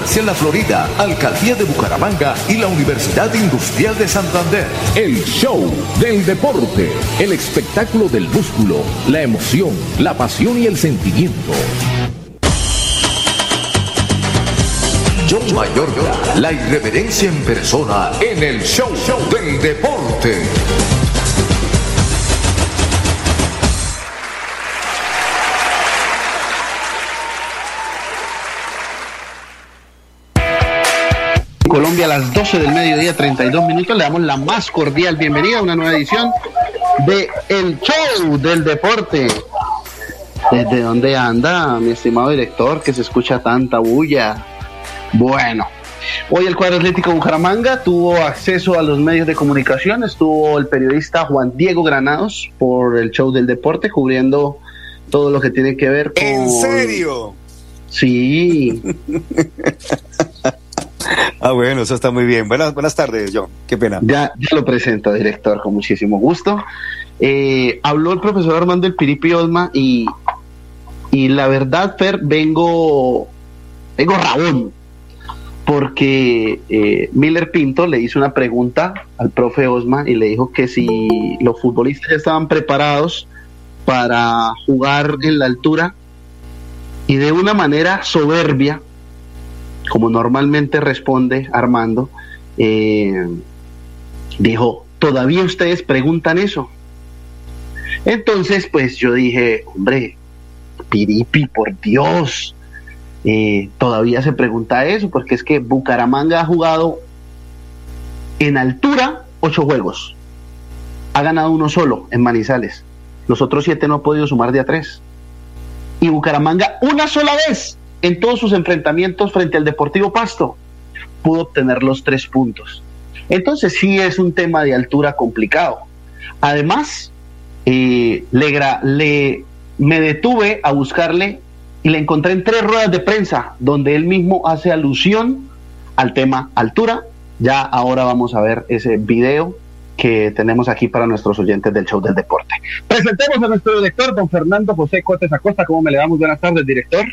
La Florida, Alcaldía de Bucaramanga y la Universidad Industrial de Santander. El show del deporte, el espectáculo del músculo, la emoción, la pasión y el sentimiento. John Mayorga, la irreverencia en persona en el show, show del deporte. Colombia a las 12 del mediodía, 32 minutos. Le damos la más cordial bienvenida a una nueva edición de El Show del Deporte. ¿Desde dónde anda, mi estimado director, que se escucha tanta bulla? Bueno, hoy el cuadro atlético Bucaramanga tuvo acceso a los medios de comunicación. Estuvo el periodista Juan Diego Granados por el Show del Deporte, cubriendo todo lo que tiene que ver con. ¿En serio? Sí. Ah, bueno, eso está muy bien. Buenas, buenas tardes, John. Qué pena. Ya, ya lo presento, director, con muchísimo gusto. Eh, habló el profesor Armando El Piripi Osma y, y la verdad, Fer, vengo, vengo rabón, porque eh, Miller Pinto le hizo una pregunta al profe Osma y le dijo que si los futbolistas estaban preparados para jugar en la altura y de una manera soberbia, como normalmente responde Armando, eh, dijo, ¿todavía ustedes preguntan eso? Entonces, pues yo dije, hombre, Piripi, por Dios, eh, todavía se pregunta eso, porque es que Bucaramanga ha jugado en altura ocho juegos, ha ganado uno solo en Manizales, los otros siete no ha podido sumar de a tres. Y Bucaramanga una sola vez en todos sus enfrentamientos frente al Deportivo Pasto, pudo obtener los tres puntos. Entonces sí es un tema de altura complicado. Además, eh, le, me detuve a buscarle y le encontré en tres ruedas de prensa donde él mismo hace alusión al tema altura. Ya ahora vamos a ver ese video que tenemos aquí para nuestros oyentes del show del deporte. Presentemos a nuestro director, don Fernando José Cotes Acosta. ¿Cómo me le damos? Buenas tardes, director.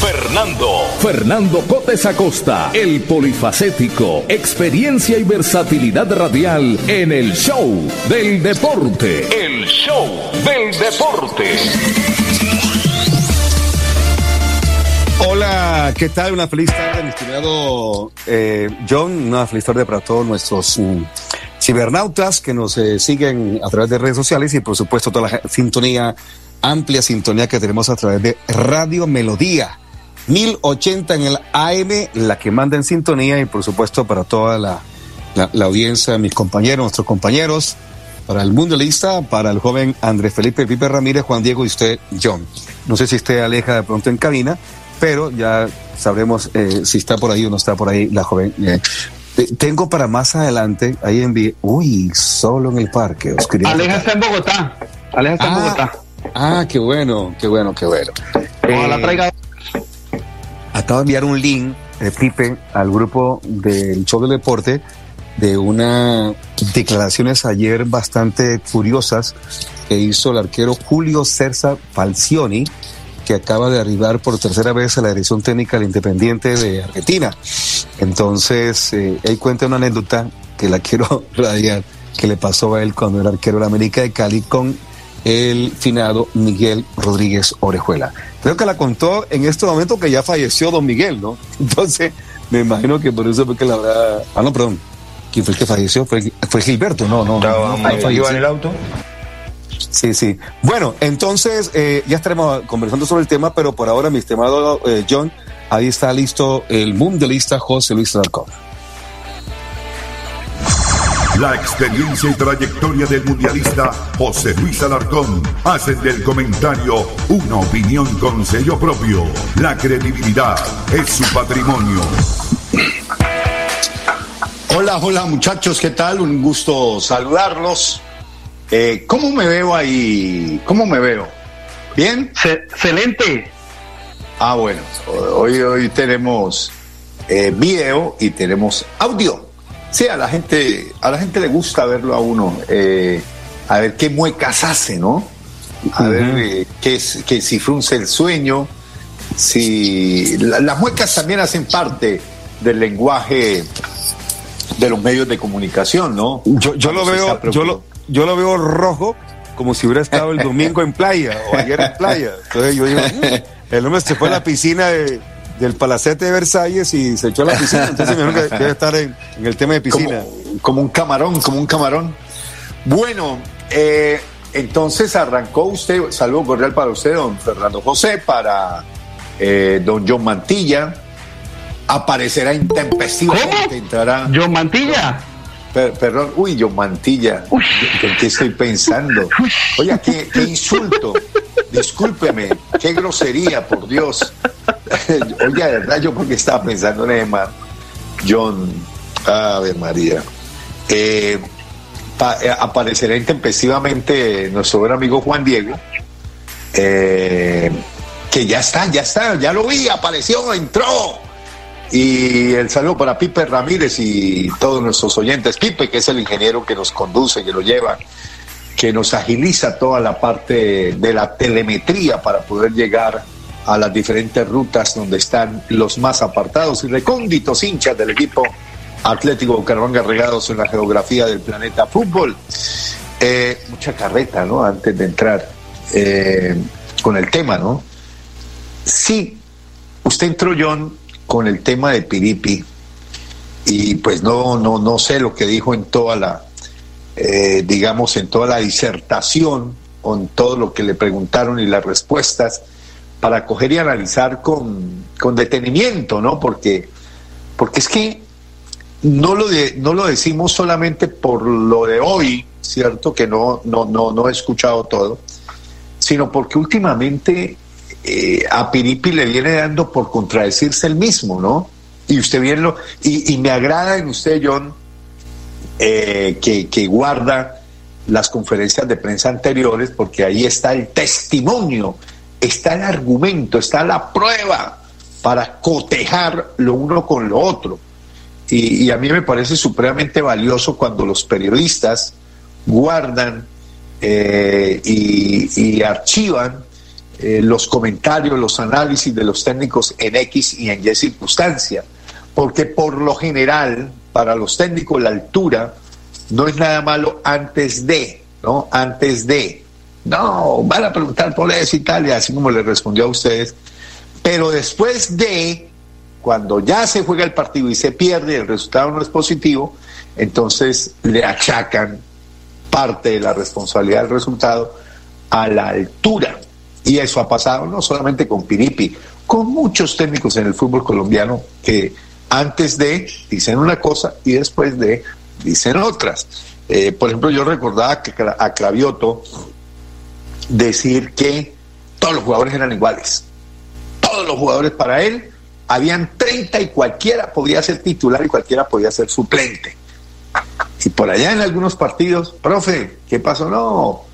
Fernando. Fernando Cotes Acosta, el polifacético, experiencia y versatilidad radial en el show del deporte. El show del deporte. Hola, ¿qué tal? Una feliz tarde, mi estimado eh, John. Una feliz tarde para todos nuestros mm, cibernautas que nos eh, siguen a través de redes sociales y por supuesto toda la sintonía, amplia sintonía que tenemos a través de Radio Melodía 1080 en el AM, la que manda en sintonía y por supuesto para toda la, la, audiencia, mis compañeros, nuestros compañeros, para el mundo lista, para el joven Andrés Felipe Pipe Ramírez, Juan Diego y usted, John. No sé si usted aleja de pronto en cabina, pero ya sabremos eh, si está por ahí o no está por ahí la joven. Eh, tengo para más adelante, ahí envié, uy, solo en el parque. Aleja está en Bogotá. Aleja está en ah, Bogotá. Ah, qué bueno, qué bueno, qué bueno. Ojalá eh, traiga acabo de enviar un link de Pipe al grupo del show del deporte de unas declaraciones ayer bastante curiosas que hizo el arquero Julio Cerza Falcioni, que acaba de arribar por tercera vez a la dirección técnica del Independiente de Argentina. Entonces, eh, él cuenta una anécdota que la quiero radiar, que le pasó a él cuando era arquero de América de Cali con el finado Miguel Rodríguez Orejuela. Creo que la contó en este momento que ya falleció don Miguel, ¿no? Entonces, me imagino que por eso fue que la habrá... Ah, no, perdón. ¿Quién fue el que falleció? Fue, fue Gilberto, no, no. no, no, en el auto? Sí, sí. Bueno, entonces eh, ya estaremos conversando sobre el tema, pero por ahora, mi estimado eh, John, ahí está listo el mundialista José Luis Alarcón. La experiencia y trayectoria del mundialista José Luis Alarcón hacen del comentario una opinión con sello propio. La credibilidad es su patrimonio. Hola, hola muchachos, ¿qué tal? Un gusto saludarlos. Eh, ¿Cómo me veo ahí? ¿Cómo me veo? ¿Bien? excelente. Ah, bueno, hoy, hoy tenemos eh, video y tenemos audio. Sí, a la gente, a la gente le gusta verlo a uno, eh, a ver qué muecas hace, ¿no? A ver eh, qué es, que si frunce el sueño, si las muecas también hacen parte del lenguaje de los medios de comunicación, ¿no? Yo, yo lo veo, yo lo, yo lo veo rojo como si hubiera estado el domingo en playa o ayer en playa. Entonces yo digo, mm, el hombre se fue a la piscina del Palacete de Versalles y se echó a la piscina. Entonces me que debe estar en, el tema de piscina. Como, un camarón, como un camarón. Bueno, eh, entonces arrancó usted, saludo cordial para usted, don Fernando José, para eh, don John Mantilla. Aparecerá intempestivamente, entrará. ¿John Mantilla? Perdón, uy, yo mantilla. ¿En qué estoy pensando? Oiga, qué, insulto. Discúlpeme, qué grosería, por Dios. Oiga, de verdad, yo porque estaba pensando en Emma, John, Ave María. Eh, eh, aparecerá intempestivamente nuestro buen amigo Juan Diego, eh, que ya está, ya está, ya lo vi, apareció, entró y el saludo para Pipe Ramírez y todos nuestros oyentes. Pipe, que es el ingeniero que nos conduce, que lo lleva, que nos agiliza toda la parte de la telemetría para poder llegar a las diferentes rutas donde están los más apartados y recónditos hinchas del equipo Atlético Bucaramanga regados en la geografía del planeta fútbol. Eh, mucha carreta, ¿no? Antes de entrar eh, con el tema, ¿no? Sí, usted entró, John, con el tema de Piripi y pues no, no, no sé lo que dijo en toda la, eh, digamos, en toda la disertación, con todo lo que le preguntaron y las respuestas, para coger y analizar con, con detenimiento, ¿no? Porque, porque es que no lo, no lo decimos solamente por lo de hoy, ¿cierto? Que no, no, no, no he escuchado todo, sino porque últimamente eh, a Piripi le viene dando por contradecirse el mismo, ¿no? Y usted bien lo. Y, me agrada en usted, John, eh, que, guarda las conferencias de prensa anteriores, porque ahí está el testimonio, está el argumento, está la prueba para cotejar lo uno con lo otro. Y, a mí me parece supremamente valioso cuando los periodistas guardan eh, y, archivan eh, los comentarios, los análisis de los técnicos en X y en Y circunstancia, porque por lo general, para los técnicos la altura no es nada malo antes de, ¿no? Antes de. No, van a preguntar por eso y tal, y así como le respondió a ustedes. Pero después de, cuando ya se juega el partido y se pierde, el resultado no es positivo, entonces le achacan parte de la responsabilidad del resultado a la altura y eso ha pasado no solamente con Piripi, con muchos técnicos en el fútbol colombiano que antes de dicen una cosa y después de dicen otras. Eh, por ejemplo, yo recordaba que a Cravioto decir que todos los jugadores eran iguales. Todos los jugadores para él habían 30 y cualquiera podía ser titular y cualquiera podía ser suplente. Y por allá en algunos partidos, profe, ¿qué pasó? No,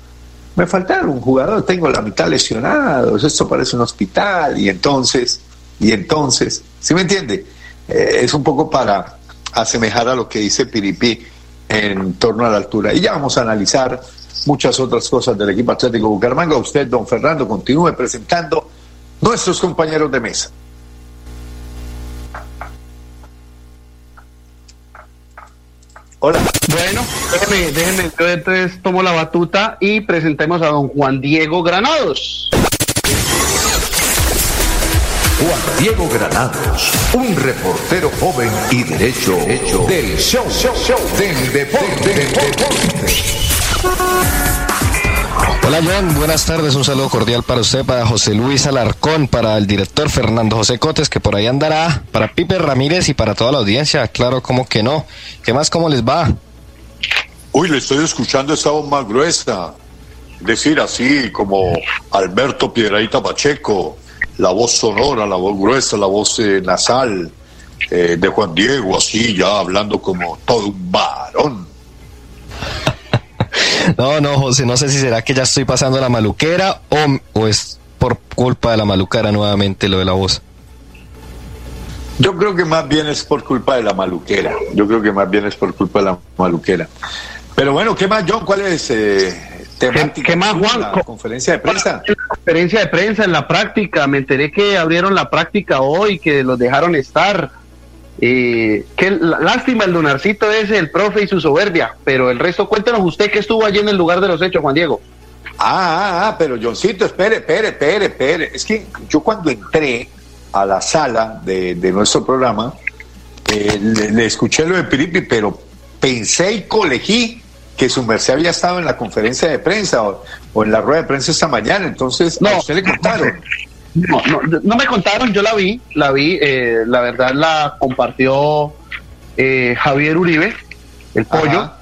me faltaron un jugador, tengo la mitad lesionados, esto parece un hospital, y entonces, y entonces, ¿sí me entiende? Eh, es un poco para asemejar a lo que dice Piripi en torno a la altura. Y ya vamos a analizar muchas otras cosas del equipo Atlético Bucaramanga. Usted, don Fernando, continúe presentando nuestros compañeros de mesa. Hola. Bueno, déjenme, déjenme, yo entonces tomo la batuta y presentemos a don Juan Diego Granados. Juan Diego Granados, un reportero joven y derecho hecho del show, show, show del deporte. Del deporte. Hola John, buenas tardes, un saludo cordial para usted, para José Luis Alarcón, para el director Fernando José Cotes, que por ahí andará, para Pipe Ramírez y para toda la audiencia, claro, como que no. ¿Qué más, cómo les va? Uy, le estoy escuchando esa voz más gruesa, decir así como Alberto Piedraíta Pacheco, la voz sonora, la voz gruesa, la voz eh, nasal eh, de Juan Diego, así ya hablando como todo un varón. No, no, José, no sé si será que ya estoy pasando la maluquera o, o es por culpa de la maluquera nuevamente lo de la voz. Yo creo que más bien es por culpa de la maluquera. Yo creo que más bien es por culpa de la maluquera. Pero bueno, ¿qué más, John? ¿Cuál es eh, temática? ¿Qué más, Juan? La conferencia de prensa. En la conferencia de prensa, en la práctica, me enteré que abrieron la práctica hoy, que los dejaron estar. Eh, qué lástima el donarcito ese, el profe y su soberbia, pero el resto, cuéntenos usted que estuvo allí en el lugar de los hechos, Juan Diego. Ah, ah, ah, pero Johncito, espere, espere, espere, espere. Es que yo cuando entré a la sala de, de nuestro programa, eh, le, le escuché lo de Piripi, pero pensé y colegí que su merced había estado en la conferencia de prensa o, o en la rueda de prensa esta mañana. Entonces, No. a usted le contaron. No, no, no me contaron, yo la vi, la vi, eh, la verdad la compartió eh, Javier Uribe, el pollo, Ajá.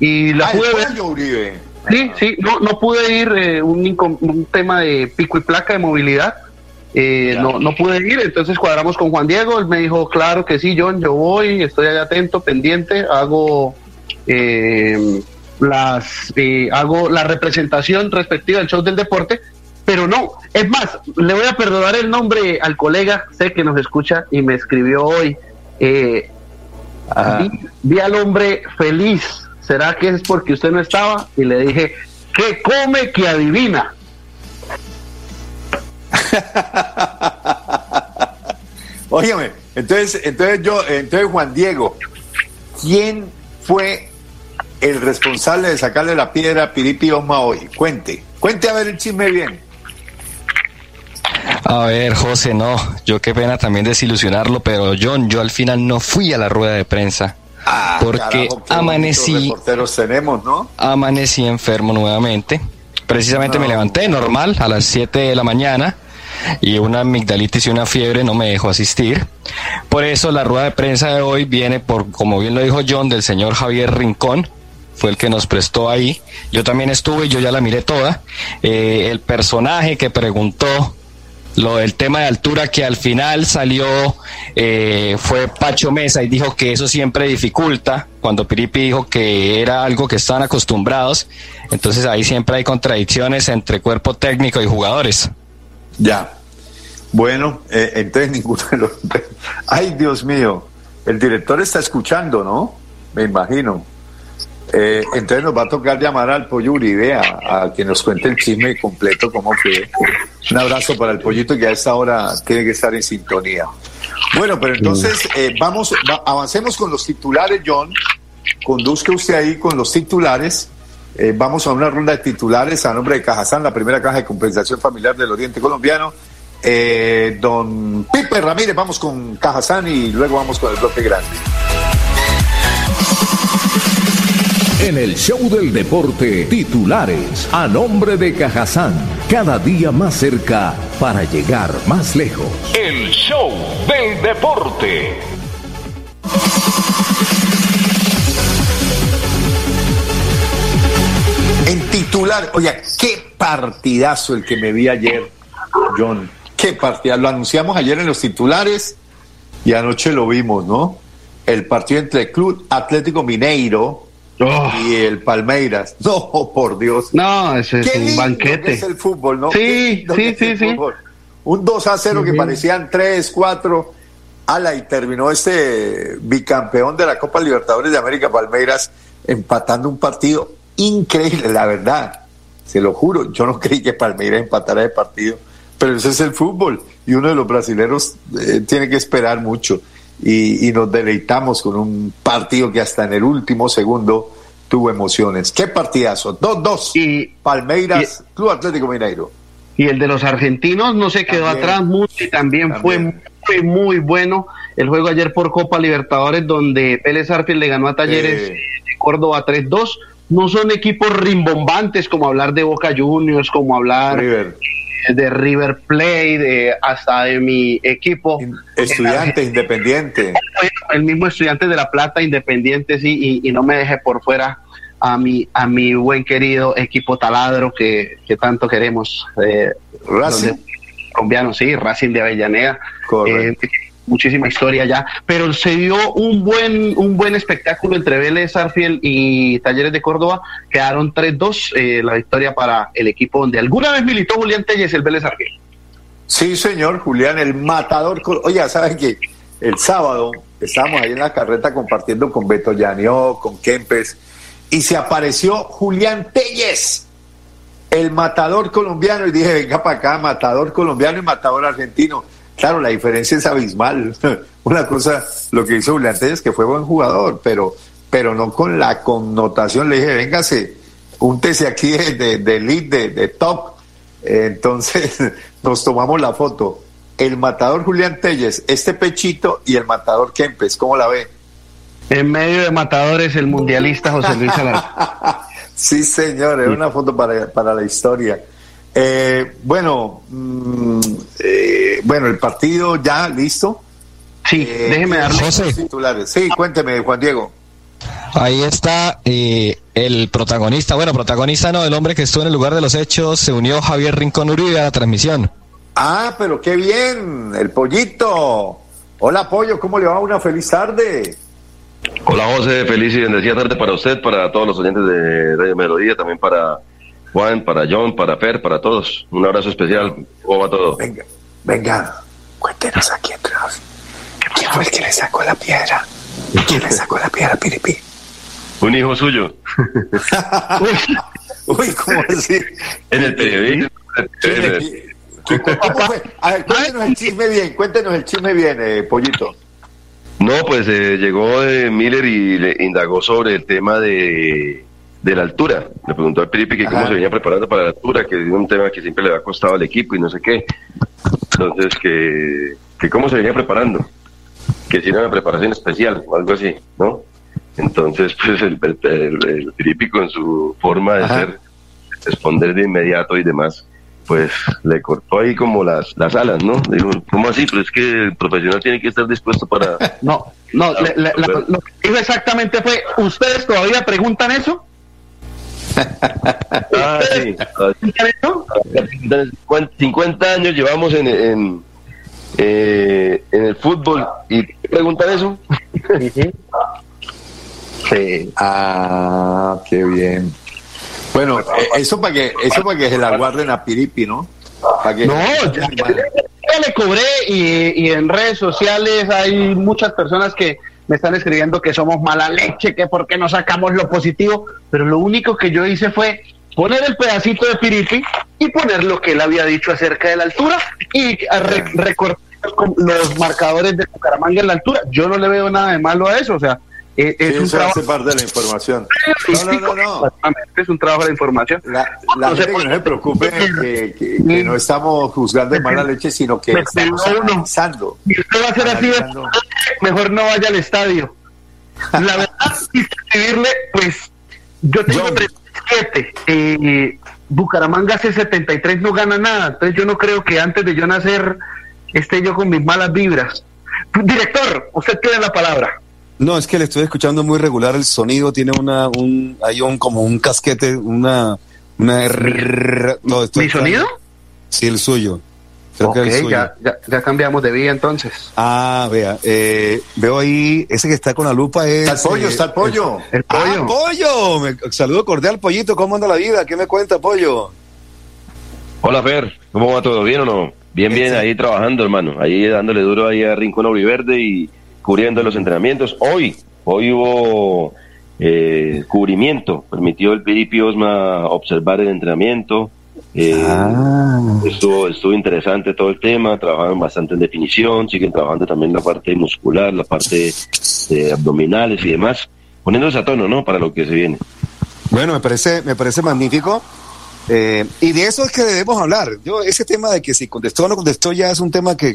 y la Ah, el pude ver. pollo, Uribe. Sí, sí, no, no pude ir, eh, un, un tema de pico y placa de movilidad, eh, no, no pude ir, entonces cuadramos con Juan Diego, él me dijo, claro que sí, John, yo voy, estoy ahí atento, pendiente, hago eh, las hago la representación respectiva del show del deporte, pero no, es más, le voy a perdonar el nombre al colega, sé que nos escucha y me escribió hoy, eh, vi, vi al hombre feliz. ¿Será que es porque usted no estaba? Y le dije, que come que adivina. Óigame, entonces, entonces yo, entonces Juan Diego, ¿quién fue el responsable de sacarle la piedra a Piripi Osma hoy? Cuente, cuente a ver el chisme bien. A ver, José, no, yo qué pena también desilusionarlo, pero John, yo al final no fui a la rueda de prensa. Ah, Porque carajo, amanecí- tenemos, ¿no? Amanecí enfermo nuevamente. Precisamente me levanté normal a las 7 de la mañana y una amigdalitis y una fiebre no me dejó asistir. Por eso la rueda de prensa de hoy viene por, como bien lo dijo John, del señor Javier Rincón. Fue el que nos prestó ahí. Yo también estuve y yo ya la miré toda. Eh, el personaje que preguntó lo del tema de altura que al final salió eh, fue Pacho Mesa y dijo que eso siempre dificulta cuando Piripi dijo que era algo que estaban acostumbrados entonces ahí siempre hay contradicciones entre cuerpo técnico y jugadores Ya. Bueno, eh, entonces ninguno de los... Ay, Dios mío, el director está escuchando, ¿no? Me imagino. Eh, entonces nos va a tocar llamar al pollo Uribe a, a que nos cuente el chisme completo, cómo fue. Un abrazo para el pollito que a esta hora tiene que estar en sintonía. Bueno, pero entonces eh, vamos, va- avancemos con los titulares, John. Conduzca usted ahí con los titulares. Eh, vamos a una ronda de titulares a nombre de Cajazán, la primera caja de compensación familiar del Oriente Colombiano. Don Pipe Ramírez, vamos con Cajazán y luego vamos con el bloque grande. En el show del deporte, titulares a nombre de Cajazán, cada día más cerca para llegar más lejos. El show del deporte. En titular, oye, qué partidazo el que me vi ayer, John. Qué partidazo. Lo anunciamos ayer en los titulares y anoche lo vimos, ¿no? El partido entre el Club Atlético Mineiro Oh, y el Palmeiras. No, por Dios. no, ese es Qué un lindo banquete. que es el fútbol, ¿no? Sí, sí, sí, sí. Un 2 a 0 que parecían 3, 4. Ala, y terminó este bicampeón de la Copa Libertadores de América, Palmeiras, empatando un partido increíble, la verdad. Se lo juro, yo no creí que Palmeiras empatara el partido, pero ese es el fútbol y uno de los brasileños eh, tiene que esperar mucho. Y, nos deleitamos con un partido que hasta en el último segundo tuvo emociones. ¡Qué partidazo! 2-2. Y Palmeiras, Club Atlético Mineiro. Y el de los argentinos no se quedó atrás mucho y también, fue, muy bueno el juego ayer por Copa Libertadores donde Pérez Arfield le ganó a Talleres de Córdoba 3-2. No son equipos rimbombantes como hablar de Boca Juniors, como hablar de River Plate, de, hasta de mi equipo. Estudiante independiente. El mismo estudiante de La Plata, independiente, sí, y, no me deje por fuera a mi, a mi buen querido equipo taladro que, que tanto queremos. Eh, Racing. Colombiano, sí, Racing de Avellaneda. Eh, muchísima historia ya, pero se dio un buen, un buen espectáculo entre Vélez, Arfiel y Talleres de Córdoba, quedaron 3-2, eh, la victoria para el equipo donde alguna vez militó Julián Telles, el Vélez Arfiel. Sí, señor, Julián, el matador. Oye, ¿saben que El sábado estábamos ahí en la carreta compartiendo con Beto Llanió, con Kempes, y se apareció Julián Telles, el matador colombiano, y dije, venga para acá, matador colombiano y matador argentino Claro, la diferencia es abismal. Una cosa, lo que hizo Julián es que fue buen jugador, pero, pero no con la connotación. Le dije, véngase, úntese aquí de, de, elite, de, top. Entonces nos tomamos la foto. El matador Julián Telles, este pechito y el matador Kempes, ¿cómo la ve? En medio de matadores, el mundialista José Luis Alarcón. sí, señor, es una foto para, para la historia. Eh, bueno, mm, eh, bueno, el partido ya listo. Sí, eh, déjeme darle José. titulares. Sí, cuénteme, Juan Diego. Ahí está el protagonista, bueno, protagonista no, el hombre que estuvo en el lugar de los hechos, se unió Javier Rincón Uribe a la transmisión. Ah, pero qué bien, el pollito. Hola, pollo, ¿cómo le va? Una feliz tarde. Hola, José, feliz y bendecida tarde para usted, para todos los oyentes de Radio Melodía, también para Juan, para John, para Fer, para todos. Un abrazo especial. ¿Cómo va todo? Venga, venga, cuéntenos aquí atrás. ¿Quién fue el que le sacó la piedra? ¿Quién le sacó la piedra, Piripi? Un hijo suyo. uy, ¿cómo así? En el periodismo. ¿Cómo fue? A ver, cuéntenos el chisme bien, cuéntenos el chisme bien, eh, Pollito. No, pues eh, llegó eh, Miller y le indagó sobre el tema de de la altura. Le preguntó al Piripi que cómo se venía preparando para la altura, que es un tema que siempre le ha costado al equipo y no sé qué. Entonces, que, que cómo se venía preparando, que si era una preparación especial o algo así, ¿no? Entonces, pues el, el, Piripi con su forma de ser, responder de inmediato y demás, pues le cortó ahí como las, las alas, ¿no? Digo, ¿cómo así? Pero es que el profesional tiene que estar dispuesto para... No, no, lo que dijo exactamente fue, ¿ustedes todavía preguntan eso? ah, sí. 50 años llevamos en, en, eh, en el fútbol y preguntan eso. sí. Ah, qué bien. Bueno, eh, eso para que eso para que se la guarden a Piripi, ¿no? no, ya, le cobré y, y en redes sociales hay muchas personas que me están escribiendo que somos mala leche, que por qué no sacamos lo positivo, pero lo único que yo hice fue poner el pedacito de Piripi y poner lo que él había dicho acerca de la altura y recortar los marcadores de Bucaramanga en la altura. Yo no le veo nada de malo a eso, o sea, es, un trabajo. parte de la información. No, no, no, no. Es un trabajo de información. La, la gente que no se preocupe, que, que, no estamos juzgando de mala leche, sino que estamos analizando. Y usted va a ser así, mejor no vaya al estadio. La verdad, escribirle, pues, yo tengo 37. Eh, Bucaramanga hace 73 no gana nada. Entonces yo no creo que antes de yo nacer esté yo con mis malas vibras. Director, usted tiene la palabra. No, es que le estoy escuchando muy regular el sonido, tiene una, un, hay un, como un casquete, una, una, no, ¿Mi sonido? Sí, el suyo. Creo que el suyo. Ya, ya, cambiamos de vía entonces. Ah, vea, eh, veo ahí, ese que está con la lupa es... Está el pollo, está el pollo. El, pollo. Ah, pollo. Me, saludo cordial, pollito, ¿cómo anda la vida? ¿Qué me cuenta, pollo? Hola, Fer, ¿cómo va todo? ¿Bien o no? Bien, bien, ahí trabajando, hermano. Ahí dándole duro ahí a Rincón Oliverde y cubriendo los entrenamientos. Hoy, hoy hubo eh, cubrimiento, permitió el Piripi Osma observar el entrenamiento, Eh, Ah. estuvo, estuvo interesante todo el tema, trabajaron bastante en definición, siguen trabajando también la parte muscular, la parte de abdominales y demás, poniéndose a tono, ¿no? Para lo que se viene. Bueno, me parece, me parece magnífico. Eh, y de eso es que debemos hablar. Yo, ese tema de que si contestó o no contestó ya es un tema que,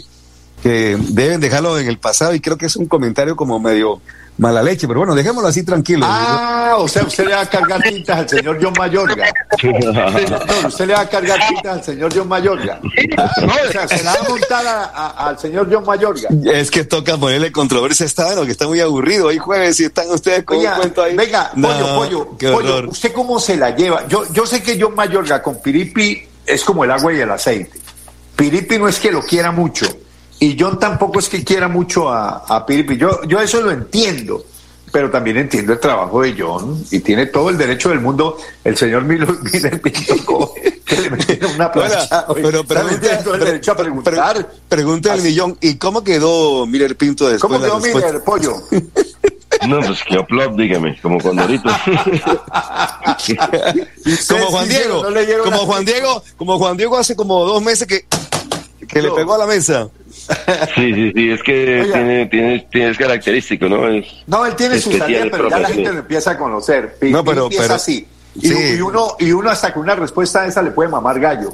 que deben dejarlo en el pasado y creo que es un comentario como medio mala leche, pero bueno, dejémoslo así tranquilo. Ah, o sea, usted le va a cargar tintas al señor John Mayorga. No, usted le va a cargar tintas al señor John Mayorga. No, o sea, se la va a montar a- a- al señor John Mayorga. Es que toca ponerle controversia a esta vez, que está muy aburrido. Hoy jueves y están ustedes con un cuento ahí. venga, No, pollo, pollo, pollo. ¿usted cómo se la lleva? Yo, yo sé que John Mayorga con Piripi es como el agua y el aceite. Piripi no es que lo quiera mucho y John tampoco es que quiera mucho a, a Piripi. Yo, yo eso lo entiendo, pero también entiendo el trabajo de John y tiene todo el derecho del mundo el señor Milo Miller que le metieron una plancha. Bueno, pero También tiene todo el pregunta, derecho a preguntar. pre- pregunta millón. ¿Y cómo quedó Miller Pinto después ¿Cómo quedó? Miller, pollo? No, pues que plop, dígame, como Condorito. Como Juan Diego, como Juan Diego, como Juan Diego hace como dos meses que, que le No. pegó a la mesa. Sí, sí, sí, es que Oiga. tiene, tiene, tiene es característico, ¿no? Es, No, él tiene su salida, pero ya la gente lo empieza a conocer. No, pero- Pi es pero- así. Y, sí. y uno, y uno hasta con una respuesta a esa le puede mamar gallo.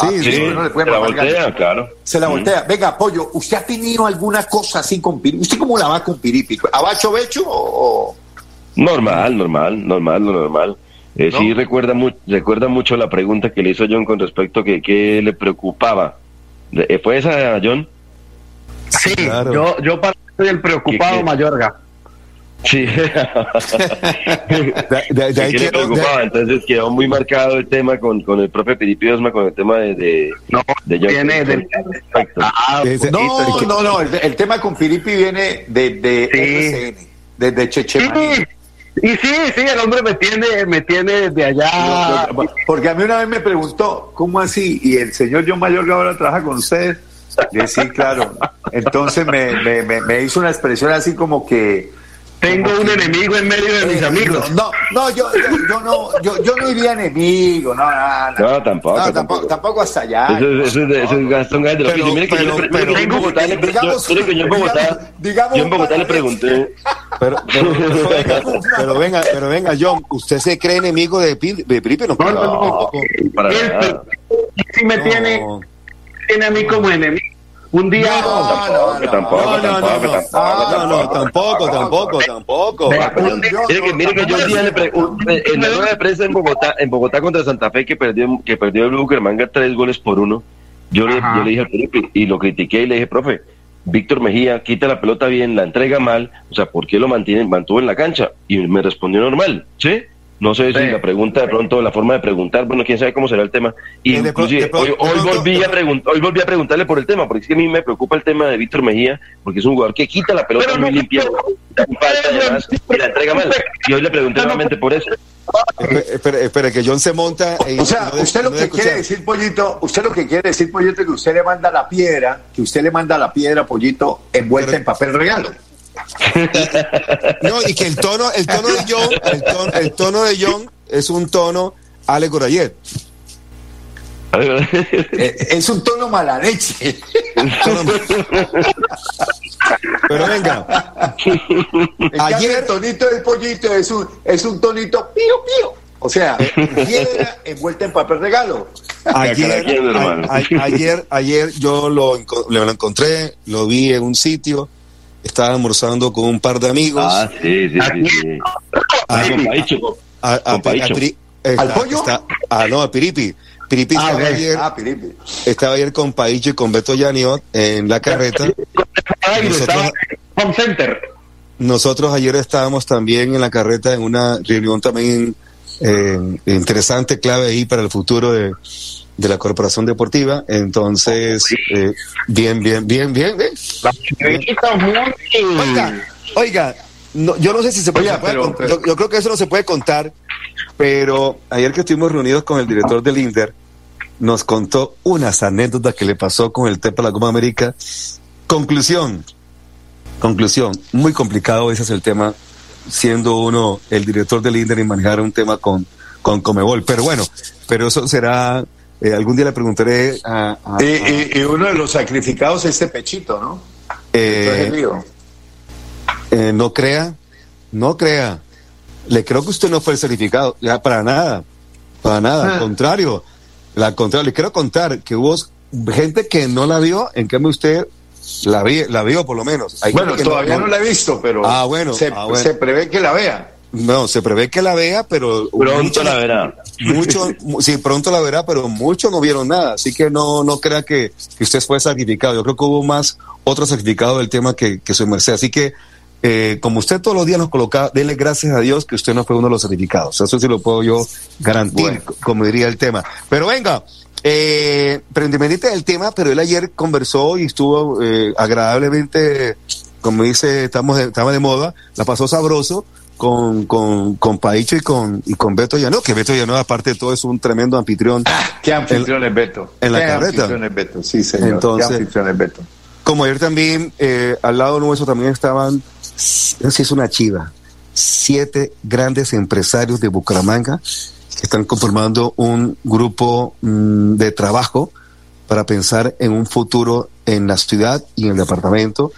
Sí, sí, uno le puede se la gallo. voltea, claro. Se la voltea. Venga, Pollo, ¿usted ha tenido alguna cosa así con Piripi? ¿Usted cómo la va con Piripi? ¿Abacho becho o...? Normal, normal, normal, lo normal. Eh, ¿No? Sí, recuerda, mu- recuerda mucho la pregunta que le hizo John con respecto a que qué le preocupaba. Eh, ¿Fue esa, John? Sí, Claro. yo, yo para soy el preocupado ¿Qué- qué? Mayorga. Sí. De, de- de ahí ¿Qué le quiero- de- preocupaba? Entonces quedó muy marcado el tema con, con el profe Piripi Osma, con el tema de, de, No, de John. viene del-. Ah, Ese- No, no, no. El, el tema con Piripi viene de, de Sí. RCN, desde sí, Chechemaní. Y sí, sí, el hombre me tiene, me tiene de allá. Porque a mí una vez me preguntó, ¿cómo así? ¿Y el señor John Mayorga ahora trabaja con ustedes? Sí, claro. Entonces me, me, me, me hizo una expresión así como que... Tengo un enemigo en medio de mis Eh, amigos. No, no, yo, yo, yo no, yo, yo no iría enemigo, no, no, no. No, tampoco, No, tampoco. tampoco, tampoco hasta allá. Eso es, eso es, de- eso es Gastón Gáez del Pero- oficio. Mire que yo, pero- pero- yo en Bogotá le digamos- yo- yo en Bogotá, digamos- yo en Bogotá le pregunté. Pero, pero, pero venga, pero venga, pero John, ¿usted se cree enemigo de, Pi- de Piripi? No, No, no, no. Para Él nada. sí me No. tiene, tiene a mí como enemigo. Un día. No, no, tampoco, No, no, no, tampoco, no, tampoco, no, no, tampoco, tampoco, tampoco. Mire, que, mire que yo un día le un- en la rueda de prensa en Bogotá, en Bogotá contra Santa Fe que perdió, que perdió el Bucaramanga tres goles por uno, yo le, yo le dije al Felipe y lo critiqué y le dije, profe, Víctor Mejía quita la pelota bien, la entrega mal, o sea, ¿por qué lo mantiene, mantuvo en la cancha? Y me respondió normal, ¿sí? No sé si Sí. la pregunta de pronto, la forma de preguntar, bueno, quién sabe cómo será el tema. Y Eh, de inclusive, de hoy, hoy volví a preguntar, hoy volví a preguntarle por el tema, porque es que a mí me preocupa el tema de Víctor Mejía, porque es un jugador que quita la pelota Pero muy no- limpia, falta y la entrega mal. Y hoy le pregunté nuevamente por eso. Espere, que John se monta. en- O sea, usted lo no que quiere decir, Pollito, usted lo que quiere decir, Pollito, es que usted le manda la piedra, que usted le manda la piedra, Pollito, envuelta Pero- en papel regalo. No, y que el tono, el tono de John, el tono, el tono de John es un tono Alex Gorayet. Eh, es un tono mala leche. Pero venga, Ayer- el tonito del pollito es un, es un tonito pío pío. O sea, piedra envuelta en papel regalo. ayer, a- a- ayer, ayer yo lo, lo encontré, lo vi en un sitio, estaba almorzando con un par de amigos. Ah, sí, sí, sí. Ah, a, a- con Paicho. a Piri- está- ¿Al pollo? está- ah, no, a Piripi. Piripi Ah, estaba, ayer, Ah, piripi. estaba ayer con Paicho y con Beto Yaniot en la carreta. Nosotros- estaba en Home Center. Nosotros ayer estábamos también en la carreta en una reunión también eh, interesante, clave ahí para el futuro de, de la Corporación Deportiva. Entonces, eh, bien, bien, bien, bien, bien. Oiga, oiga, no, yo no sé si se puede, Oiga, se puede pero- con- pero- yo, yo creo que eso no se puede contar, pero ayer que estuvimos reunidos con el director del INDER, nos contó unas anécdotas que le pasó con el tema de la Copa América. Conclusión, conclusión, muy complicado ese es el tema, siendo uno el director del INDER y manejar un tema con, con Comebol, pero bueno, pero eso será Eh, algún día le preguntaré a... a- Y, y- y uno de los sacrificados es este pechito, ¿no? eh, eh, no crea, no crea. Le creo que usted no fue el certificado, ya para nada, para nada, Ah. al contrario, al contrario, le quiero contar que hubo gente que no la vio, en cambio usted la, vi, la vio por lo menos. Hay Bueno, todavía no, la he visto, pero Ah, bueno, se, ah, bueno. se prevé que la vea. No, se prevé que la vea, pero Pronto muchos- la verá. Muchos, mu- sí, pronto la verá, pero muchos no vieron nada, así que no, no crea que, que usted fue sacrificado. Yo creo que hubo más otro sacrificado del tema que, que su merced. Así que, eh, como usted todos los días nos coloca, dele gracias a Dios que usted no fue uno de los sacrificados. Eso sí lo puedo yo garantizar, como diría el tema. Pero venga, eh, pero independiente del tema, pero él ayer conversó y estuvo eh, agradablemente, como dice, estamos de, estaba de moda, la pasó sabroso con, con, con Paicho y con, y con Beto Llano, que Beto Llano, aparte de todo, es un tremendo anfitrión. ¿Qué anfitrión es Beto? en la ¿Qué carreta. anfitrión es Beto? Sí, señor. Entonces- ¿Qué anfitrión es Beto? Como ayer también, eh, al lado nuestro también estaban, si es una chiva, siete grandes empresarios de Bucaramanga que están conformando un grupo mm, de trabajo para pensar en un futuro en la ciudad y en el departamento,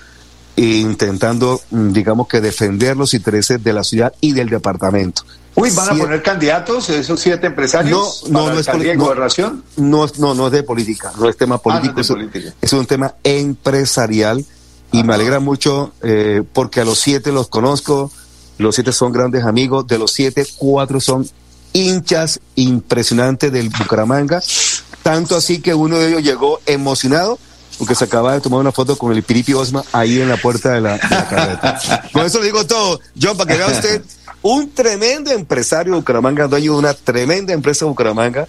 intentando, mm, digamos que defender los intereses de la ciudad y del departamento. Uy, ¿van a poner candidatos esos siete empresarios No, no, para no es alcaldía no. gobernación? no, no, no es de política, no es tema político, Ah, no es de es- política. es un tema empresarial y me alegra mucho eh, porque a los siete los conozco, los siete son grandes amigos, de los siete, cuatro son hinchas impresionantes del Bucaramanga, tanto así que uno de ellos llegó emocionado porque se acaba de tomar una foto con el Piripi Osma ahí en la puerta de la, de la carreta. Con eso le digo todo, John, para que vea usted, un tremendo empresario de Bucaramanga, dueño de una tremenda empresa de Bucaramanga,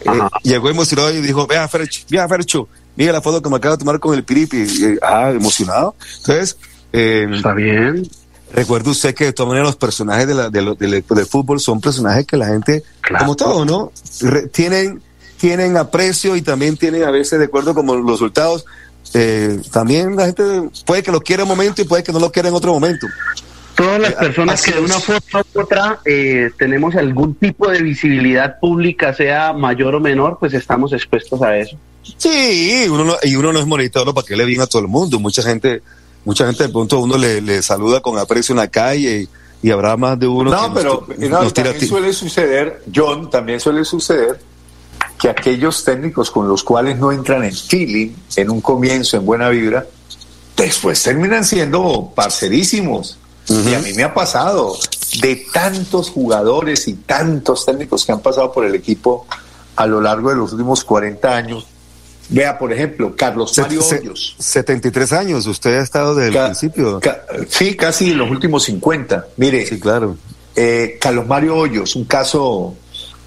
eh, llegó emocionado y dijo, vea Fercho, vea Fercho, mira la foto que me acaba de tomar con el Piripi. Eh, ah, emocionado. Entonces, eh, Está bien. recuerde usted que de todas maneras los personajes de la- de lo- del, del fútbol son personajes que la gente, Claro. como todo, ¿no? Re- tienen, tienen aprecio y también tienen a veces, de acuerdo como los resultados, eh, también la gente puede que lo quiera en un momento y puede que no lo quiera en otro momento. Todas las Eh, personas así que de una forma u otra eh, tenemos algún tipo de visibilidad pública, sea mayor o menor, pues estamos expuestos a eso. Sí, uno no, y uno no es monitorero para que le bien a todo el mundo. Mucha gente, mucha gente de pronto uno le, le saluda con aprecio en la calle y, y habrá más de uno No, pero nos no, tira también suele suceder, John, también suele suceder que aquellos técnicos con los cuales no entran en feeling, en un comienzo, en buena vibra, después terminan siendo parcerísimos. Y a mí me ha pasado de tantos jugadores y tantos técnicos que han pasado por el equipo a lo largo de los últimos 40 años. Vea, por ejemplo, Carlos Mario se- Hoyos. 73 años, usted ha estado desde el principio. ca- sí, casi los últimos 50. Mire, Sí, claro. eh, Carlos Mario Hoyos, un caso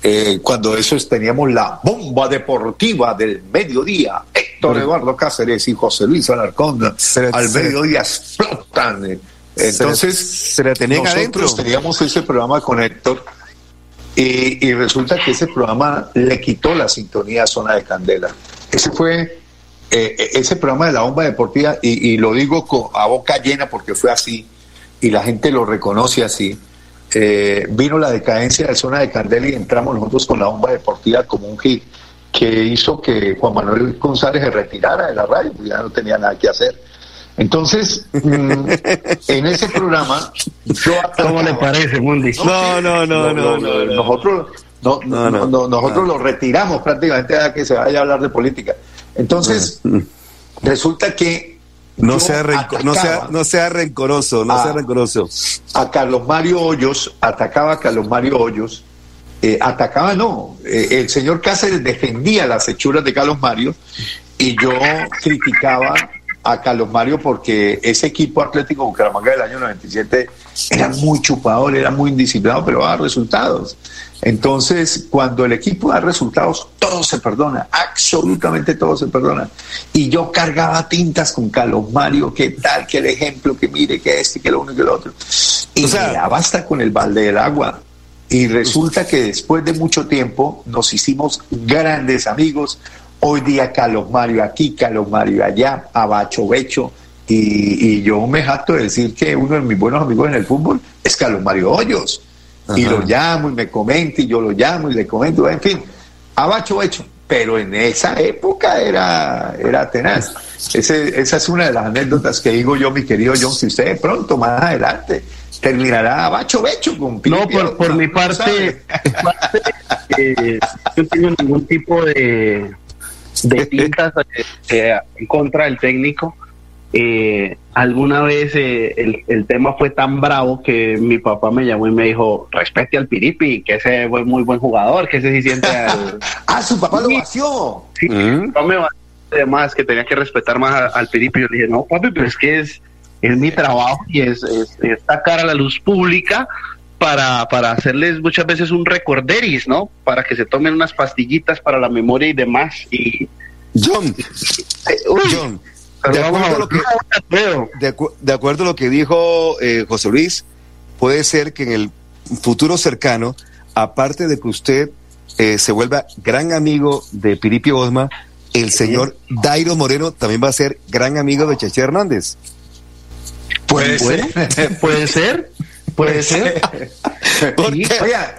eh, cuando eso es- teníamos la bomba deportiva del mediodía, Héctor Eduardo Cáceres y José Luis Alarcón, Se al se mediodía explotan. eh. Entonces, se le tenían nosotros adentro. teníamos ese programa con Héctor y, y resulta que ese programa le quitó la sintonía a Zona de Candela. Ese fue eh, ese programa de la bomba deportiva, y, y lo digo a boca llena porque fue así, y la gente lo reconoce así. Eh, vino la decadencia de Zona de Candela y entramos nosotros con la bomba deportiva como un hit que hizo que Juan Manuel González se retirara de la radio, porque ya no tenía nada que hacer. Entonces, mm, en ese programa, yo ¿Cómo le parece, Mundi? No, no, no, no. Nosotros, no, No, no. no, no, nosotros lo retiramos prácticamente a que se vaya a hablar de política. Entonces, resulta que No sea, no, sea, no sea rencoroso, no Ah. sea rencoroso. a Carlos Mario Hoyos, atacaba a Carlos Mario Hoyos, eh, atacaba no, eh, el señor Cáceres defendía las hechuras de Carlos Mario y yo criticaba a Carlos Mario porque ese equipo Atlético Bucaramanga del año 97 era muy chupador, era muy indisciplinado, pero daba resultados. Entonces, cuando el equipo da resultados, todo se perdona, absolutamente todo se perdona. Y yo cargaba tintas con Carlos Mario, qué tal, que el ejemplo, que mire, que este, que lo uno y que lo otro. Y O sea- mira, basta con el balde del agua. Y resulta que después de mucho tiempo nos hicimos grandes amigos. Hoy día Carlos Mario aquí, Carlos Mario allá, Abacho Becho. Y, y yo me jacto de decir que uno de mis buenos amigos en el fútbol es Carlos Mario Hoyos. Y lo llamo y me comenta y yo lo llamo y le comento, en fin, Abacho Becho. pero en esa época era, era tenaz. Ese, esa es una de las anécdotas que digo yo, mi querido John, si usted pronto más adelante terminará bacho becho con No, por, por mi parte, eh, yo no tengo ningún tipo de, de tintas eh, en contra del técnico. Eh, alguna vez eh, el, el, tema fue tan bravo que mi papá me llamó y me dijo, respete al Piripi, que ese fue muy buen jugador, que ese sí siente al... ah, su papá lo vació. Sí, mm. me además que tenía que respetar más al Piripi. Yo le dije, no, papi, pero es que es, es mi trabajo y es, es, es sacar a la luz pública para, para hacerles muchas veces un recorderis, ¿no? Para que se tomen unas pastillitas para la memoria y demás. Y, John, John, de acuerdo, a lo que, de, acuerdo a lo que dijo eh, José Luis, puede ser que en el futuro cercano, aparte de que usted eh, se vuelva gran amigo de Piripi Osma, el señor Dairo Moreno también va a ser gran amigo de Cheche Hernández. Puede ser, puede ser. Puede ser. porque,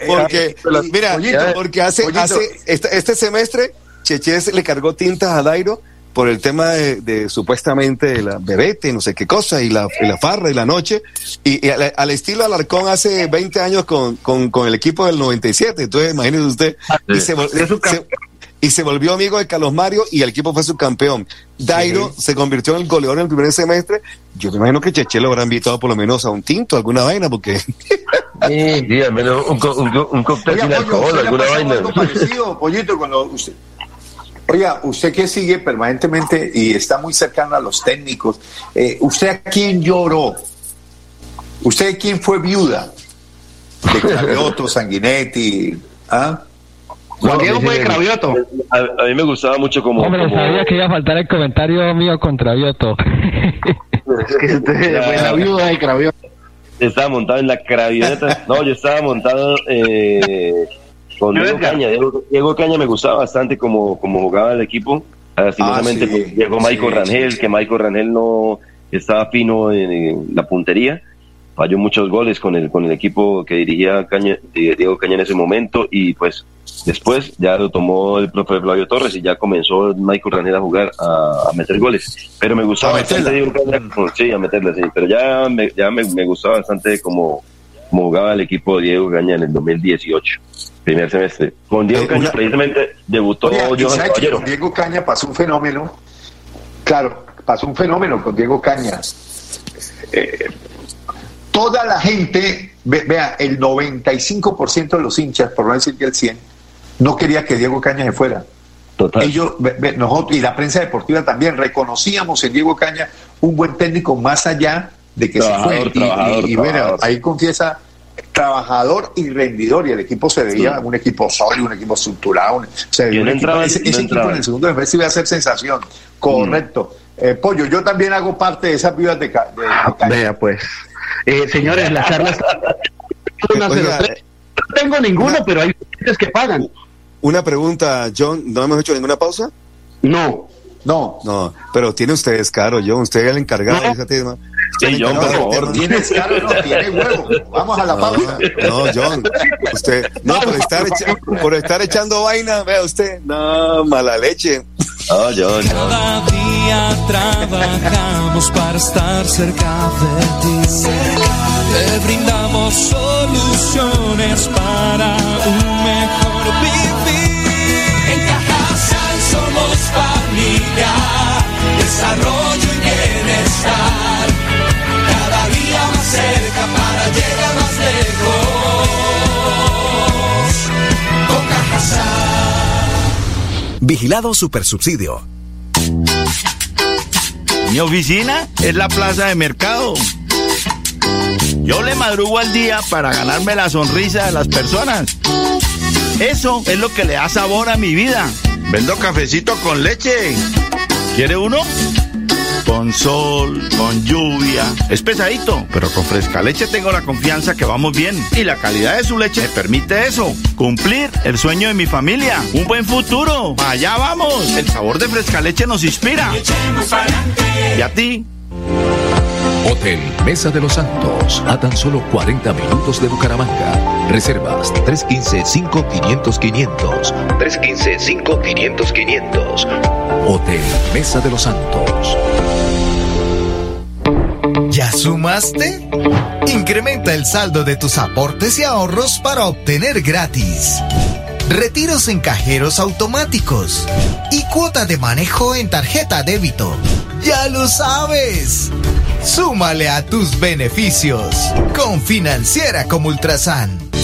porque mira, porque hace, hace este, este, semestre Cheche le cargó tintas a Dairo por el tema de, supuestamente la bebete, no sé qué cosa, y la, la farra y la noche, y, al, estilo Alarcón hace 20 años con, con, con, el equipo del 97, entonces imagínese usted, y se, y se volvió amigo de Carlos Mario y el equipo fue su campeón. Dairo se convirtió en el goleador en el primer semestre. Yo me imagino que Cheche lo habrá invitado por lo menos a un tinto, alguna vaina, porque. Sí, al menos un, un, un cóctel sin alcohol, alguna vaina. Algo parecido, pollito, cuando usted. Oiga, usted que sigue permanentemente y está muy cercano a los técnicos, eh, ¿usted a quién lloró? ¿Usted quién fue viuda? De Cravioto, Sanguinetti, ¿ah? Juan Diego fue de Cravioto. A, mí me gustaba mucho como. Hombre, sabía que iba a faltar el comentario mío con Cravioto. es que usted fue la viuda de Cravioto. Estaba montado en la cravieta. No, yo estaba montado eh, con Diego Caña. Diego, Caña me gustaba bastante como, como jugaba el equipo. Lastimosamente ah, pues, llegó Michael Rangel, que Michael Rangel no estaba fino en la puntería. Falló muchos goles con el con el equipo que dirigía Caña, Diego Caña en ese momento y pues después ya lo tomó el propio Flavio Torres y ya comenzó Michael Rangel a jugar a, meter goles. Pero me gustaba bastante Diego Caña. Sí a meterla sí. Pero ya me, ya me, gustaba bastante como, como jugaba el equipo de Diego Caña en el 2018 primer semestre con Diego eh, Caña precisamente debutó Diego Caña pasó un fenómeno claro pasó un fenómeno con Diego Caña eh, toda la gente, vea, el 95% de los hinchas, por no decir que el 100, no quería que Diego Caña se fuera. Total. Ellos, nosotros y la prensa deportiva también reconocíamos en Diego Caña un buen técnico más allá de que se fue. y, bueno, ahí confiesa trabajador y rendidor y el equipo se veía un equipo sólido, un equipo estructurado. O sea, ese, equipo en el segundo semestre iba a ser sensación. Correcto. Mm. Eh, Pollo, yo también hago parte de esas vidas de, de, de Vea, pues. Eh, señores, la charla está... no tengo ninguno, pero hay clientes que pagan. Una pregunta, John, ¿no hemos hecho ninguna pausa? No. No. No, pero tiene ustedes caro, John, usted es el encargado de ese tema. Sí, John, por favor. Tiene caro, no, tiene huevo. Vamos a la pausa. No, John, usted, no, por estar, por estar echando vaina, vea usted, no, mala leche. Oh, John, Cada día trabajamos para estar cerca de ti. Te brindamos soluciones para un mejor vivir. Familia, desarrollo y bienestar. Cada día más cerca para llegar más lejos. Cajasal. Vigilado Supersubsidio. Mi oficina es la plaza de mercado. Yo le madrugo al día para ganarme la sonrisa de las personas. Eso es lo que le da sabor a mi vida. Vendo cafecito con leche. ¿Quiere uno? con sol, con lluvia. Es pesadito, pero con fresca leche tengo la confianza que vamos bien. Y la calidad de su leche me permite eso. Cumplir el sueño de mi familia. Un buen futuro. Allá vamos. El sabor de fresca leche nos inspira. ¿Y a ti? Hotel Mesa de los Santos, a tan solo 40 minutos de Bucaramanga. Reservas 315-5500-500. 315-5500-500. Hotel Mesa de los Santos. ¿Ya sumaste? Incrementa el saldo de tus aportes y ahorros para obtener gratis. Retiros en cajeros automáticos y cuota de manejo en tarjeta débito. Ya lo sabes. Súmale a tus beneficios con Financiera como Ultrasan.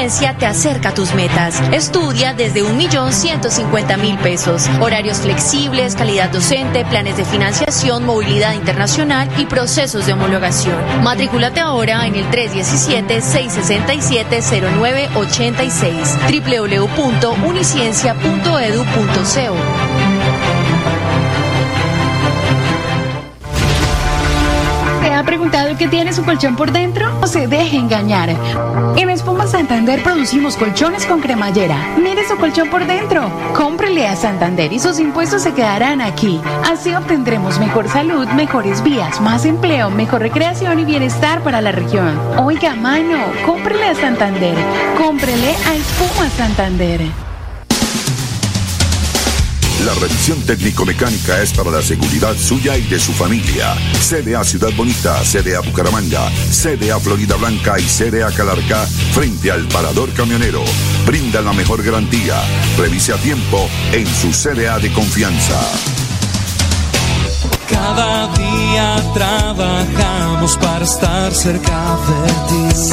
Te acerca a tus metas. Estudia desde un millón ciento cincuenta mil pesos. Horarios flexibles, calidad docente, planes de financiación, movilidad internacional y procesos de homologación. Matrículate ahora en el 317-667-0986 www.uniciencia.edu.co. ha preguntado qué tiene su colchón por dentro? No se deje engañar. En Espuma Santander producimos colchones con cremallera. Mire su colchón por dentro. Cómprele a Santander y sus impuestos se quedarán aquí. Así obtendremos mejor salud, mejores vías, más empleo, mejor recreación y bienestar para la región. Oiga, mano, cómprele a Santander. Cómprele a Espuma Santander. La revisión técnico-mecánica es para la seguridad suya y de su familia. CDA Ciudad Bonita, CDA Bucaramanga, CDA Florida Blanca y CDA Calarca frente al parador camionero. Brinda la mejor garantía. Revise a tiempo en su CDA de confianza. Cada día trabajamos para estar cerca de ti.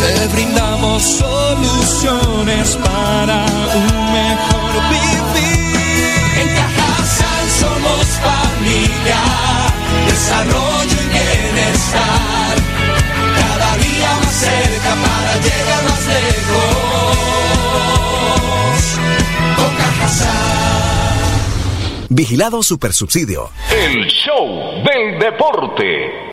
Te brindamos soluciones para un mejor vivir. En Cajasal somos familia, desarrollo y bienestar. Cada día más cerca para llegar más lejos. Con Cajasal. Vigilado Supersubsidio. El show del deporte.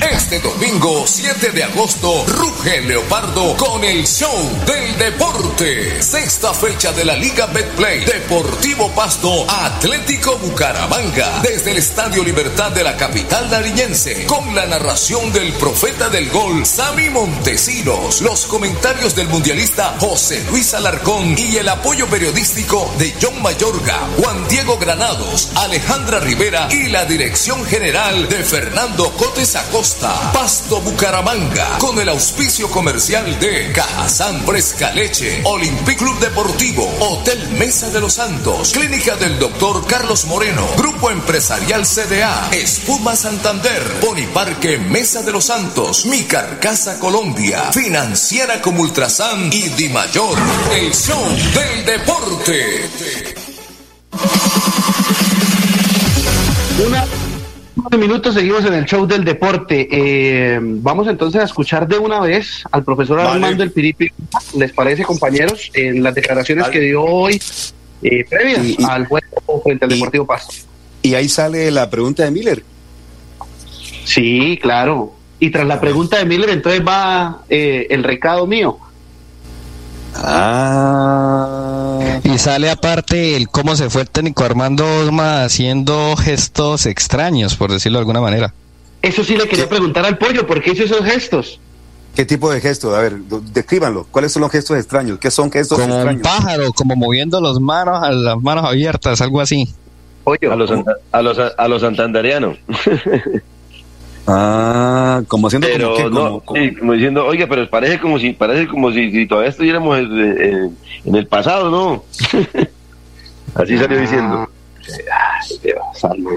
Este domingo 7 de agosto, ruge Leopardo con el show del deporte. Sexta fecha de la Liga Betplay. Deportivo Pasto, Atlético Bucaramanga. Desde el Estadio Libertad de la capital nariñense. Con la narración del profeta del gol, Sami Montesinos. Los comentarios del mundialista José Luis Alarcón. Y el apoyo periodístico de John Mayorga, Juan Diego Granados, Alejandra Rivera y la dirección general de Fernando Cotes Acosta. Pasto Bucaramanga, con el auspicio comercial de Cajazán Fresca Leche, Olympic Club Deportivo, Hotel Mesa de los Santos, Clínica del Doctor Carlos Moreno, Grupo Empresarial CDA, Espuma Santander, Boniparque Mesa de los Santos, Mi Carcasa Colombia, Financiera como Ultrasan y Di Mayor, el show del deporte. Una minutos seguimos en el show del deporte. Eh, vamos entonces a escuchar de una vez al profesor Vale. Armando El Piripi. ¿Les parece, compañeros? En las declaraciones Vale. que dio hoy, eh, previas Y- al juego frente al Deportivo Pasto. Y ahí sale la pregunta de Miller. Sí, claro. Y tras la pregunta de Miller, entonces va eh, el recado mío. Ah. Y sale aparte el cómo se fue el técnico Armando Osma haciendo gestos extraños, por decirlo de alguna manera. Eso sí le quería preguntar al pollo, ¿por qué hizo esos gestos? ¿Qué tipo de gestos? A ver, descríbanlo. ¿Cuáles son los gestos extraños? ¿Qué son gestos Como un pájaro, como moviendo las manos, las manos abiertas, algo así. A los, a los, a los santanderianos. Ah, como haciendo pero como, que, no, como, sí, como diciendo, oiga, pero parece como si parece como si, si todavía estuviéramos en, en- en el pasado, ¿no? Así salió diciendo. Ay, Dios, salve.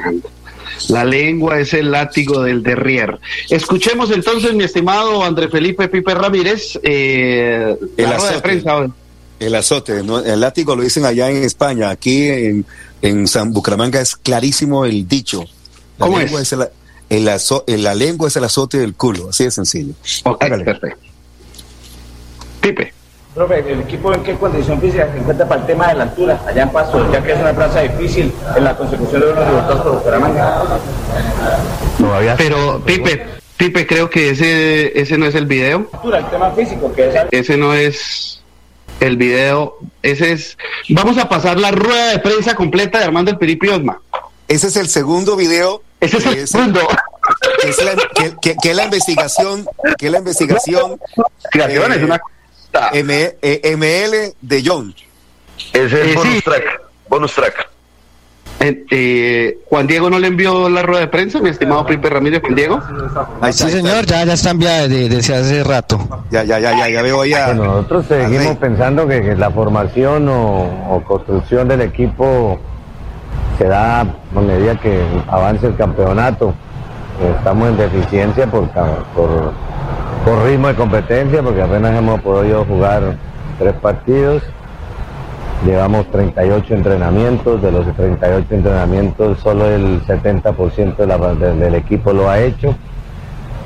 La lengua es el látigo del derrier. Escuchemos entonces, mi estimado André Felipe Pipe Ramírez, eh, El la rueda de azote. prensa hoy. El azote, ¿no? el látigo lo dicen allá en España, aquí en, en San Bucaramanga es clarísimo el dicho. La ¿Cómo lengua es? el, el azo- el- la lengua es el azote del culo, así de sencillo. Ok, Hágale. perfecto. Pipe. Profe, ¿el equipo en qué condición física se encuentra para el tema de la altura allá en Pasto, ya que es una plaza difícil en la consecución de unos resultados por Bucaramanga? Pero, Pipe, Pipe, creo que ese, ese no es el video. Altura, el tema físico, que es algo Ese no es el video. Ese es. Vamos a pasar la rueda de prensa completa de Armando el Piripi Osma. Ese es el segundo video. Ese es el segundo. que es la, que, que- que es la investigación, que es la investigación Investigación es una M- eh, ML de John. Ese Eh, es bonus sí. track. Bonus track. Eh, eh, Juan Diego no le envió la rueda de prensa, mi estimado Pipe Ramírez Juan Diego. Sí, señor, ya, ya está enviada desde, desde hace rato. Ya, ya, ya, ya, ya veo ya. Bueno, nosotros seguimos pensando que, que la formación o, o construcción del equipo se da a medida que avance el campeonato. Estamos en deficiencia por, por, por ritmo de competencia, porque apenas hemos podido jugar tres partidos. Llevamos 38 entrenamientos, de los 38 entrenamientos solo el 70% de la- de- del equipo lo ha hecho.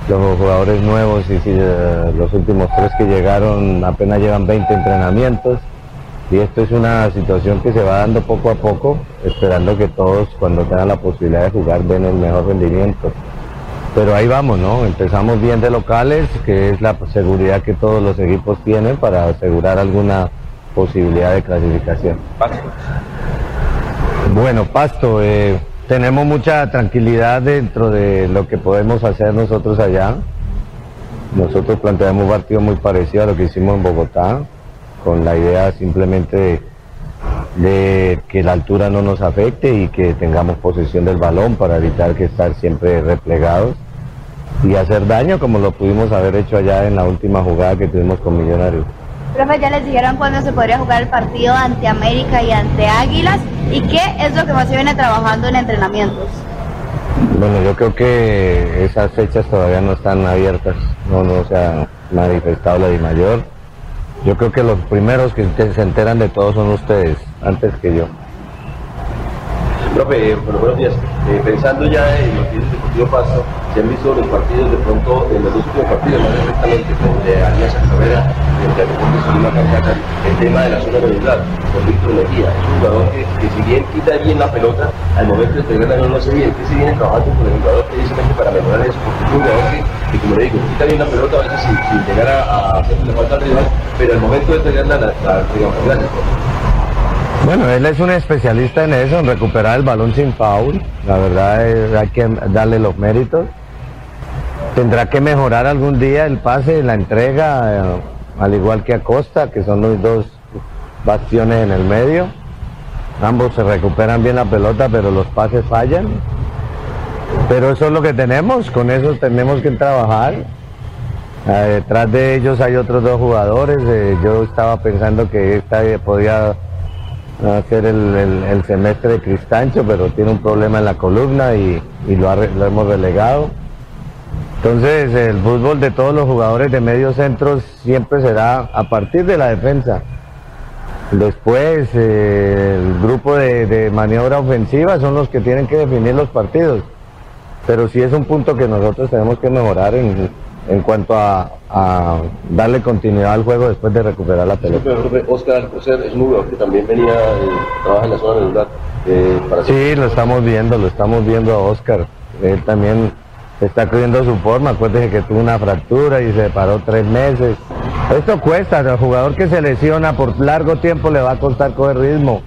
Los jugadores nuevos y eh, los últimos tres que llegaron apenas llevan 20 entrenamientos y esto es una situación que se va dando poco a poco, esperando que todos cuando tengan la posibilidad de jugar den el mejor rendimiento. Pero ahí vamos, ¿no? Empezamos bien de locales, que es la seguridad que todos los equipos tienen para asegurar alguna posibilidad de clasificación. Bueno, Pasto, eh, tenemos mucha tranquilidad dentro de lo que podemos hacer nosotros allá. Nosotros planteamos un partido muy parecido a lo que hicimos en Bogotá, con la idea simplemente de, de que la altura no nos afecte y que tengamos posesión del balón para evitar que estar siempre replegados y hacer daño como lo pudimos haber hecho allá en la última jugada que tuvimos con Millonarios. Profe, ya les dijeron cuándo se podría jugar el partido ante América y ante Águilas y qué es lo que más se viene trabajando en entrenamientos. Bueno, yo creo que esas fechas todavía no están abiertas, no, no se ha manifestado la mayor. Yo creo que los primeros que se enteran de todo son ustedes, antes que yo. Profe, eh, bueno, buenos días. Eh, pensando ya en lo que es el Deportivo Pasto, se han visto los partidos de pronto, en los últimos partidos, más directamente frente a Alianza Carrera, frente a Deportes Tolima Cachaca, el tema de la zona medular, con Víctor Mejía. Es un jugador que, que si bien quita bien la pelota, al momento de pegarla no lo hace bien. Que se viene trabajando con el jugador precisamente para mejorar eso, porque es un jugador que, que, como le digo, quita bien la pelota a veces sin, sin llegar a, hacerle falta al rival, pero al momento de pegarla la, la, digamos, profe. Bueno, él es un especialista en eso, en recuperar el balón sin foul. La verdad es, hay que darle los méritos. Tendrá que mejorar algún día el pase, la entrega, eh, al igual que Acosta, que son los dos bastiones en el medio. Ambos se recuperan bien la pelota, pero los pases fallan. Pero eso es lo que tenemos, con eso tenemos que trabajar. Eh, detrás de ellos hay otros dos jugadores. eh, yo estaba pensando que esta podía hacer el, el- semestre de Cristancho, pero tiene un problema en la columna y, y lo, lo hemos relegado. Entonces el fútbol de todos los jugadores de medio centro siempre será a partir de la defensa. Después eh, el grupo de, de maniobra ofensiva son los que tienen que definir los partidos. Pero sí es un punto que nosotros tenemos que mejorar en, en cuanto a, a darle continuidad al juego después de recuperar la pelota. Oscar es un jugador que también venía, eh, trabaja en la zona medular. Eh, para Sí, lo estamos viendo, lo estamos viendo a Oscar. Él también está cogiendo su forma. Acuérdese que tuvo una fractura y se paró tres meses. Esto cuesta, al jugador que se lesiona por largo tiempo le va a costar coger ritmo.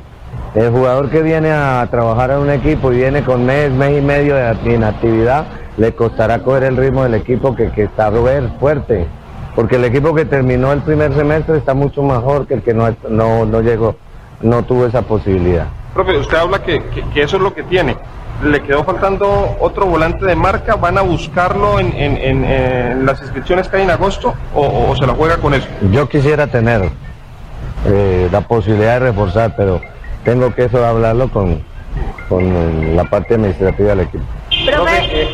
El jugador que viene a trabajar en un equipo y viene con mes, mes y medio de inactividad, le costará coger el ritmo del equipo que, que está fuerte. Porque el equipo que terminó el primer semestre está mucho mejor que el que no, no, no llegó, no tuvo esa posibilidad. Profe, usted habla que, que, que eso es lo que tiene. Le quedó faltando otro volante de marca. ¿Van a buscarlo en, en, en, en las inscripciones que hay en agosto o, o se la juega con eso? Yo quisiera tener eh, la posibilidad de reforzar, pero tengo que eso hablarlo con, con la parte administrativa del equipo. Profe,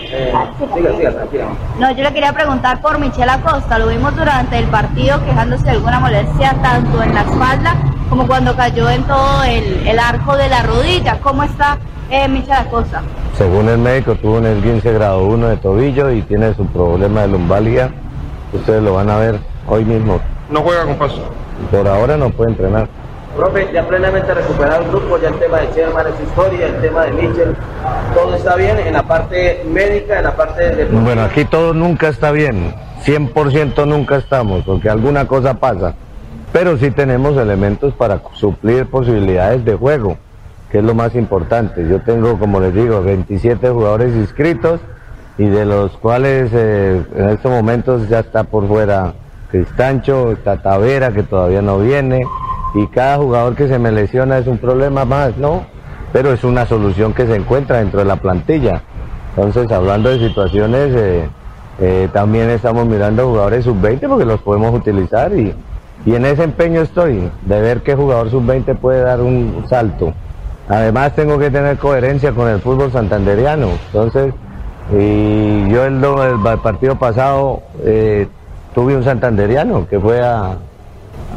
no, yo le quería preguntar por Michelle Acosta. Lo vimos durante el partido quejándose de alguna molestia tanto en la espalda como cuando cayó en todo el, el arco de la rodilla. ¿Cómo está eh, Michelle Acosta? Según el médico, tuvo un esguince grado 1 de tobillo y tiene su problema de lumbalgia. Ustedes lo van a ver hoy mismo. No juega con paso. Por ahora no puede entrenar. Profe, ya plenamente recuperado el grupo, ya el tema de Sherman es historia, el tema de Mitchell, todo está bien en la parte médica, en la parte de... Bueno, aquí todo nunca está bien. 100% nunca estamos, porque alguna cosa pasa. Pero sí tenemos elementos para suplir posibilidades de juego, que es lo más importante. Yo tengo, como les digo, 27 jugadores inscritos y de los cuales eh, en estos momentos ya está por fuera Cristancho, está que todavía no viene y cada jugador que se me lesiona es un problema más, ¿no? Pero es una solución que se encuentra dentro de la plantilla. Entonces, hablando de situaciones, eh, eh, también estamos mirando jugadores sub-20 porque los podemos utilizar y, y en ese empeño estoy, de ver qué jugador sub-20 puede dar un salto. Además tengo que tener coherencia con el fútbol santanderiano. Entonces, y yo el, el partido pasado eh, tuve un santanderiano que fue a,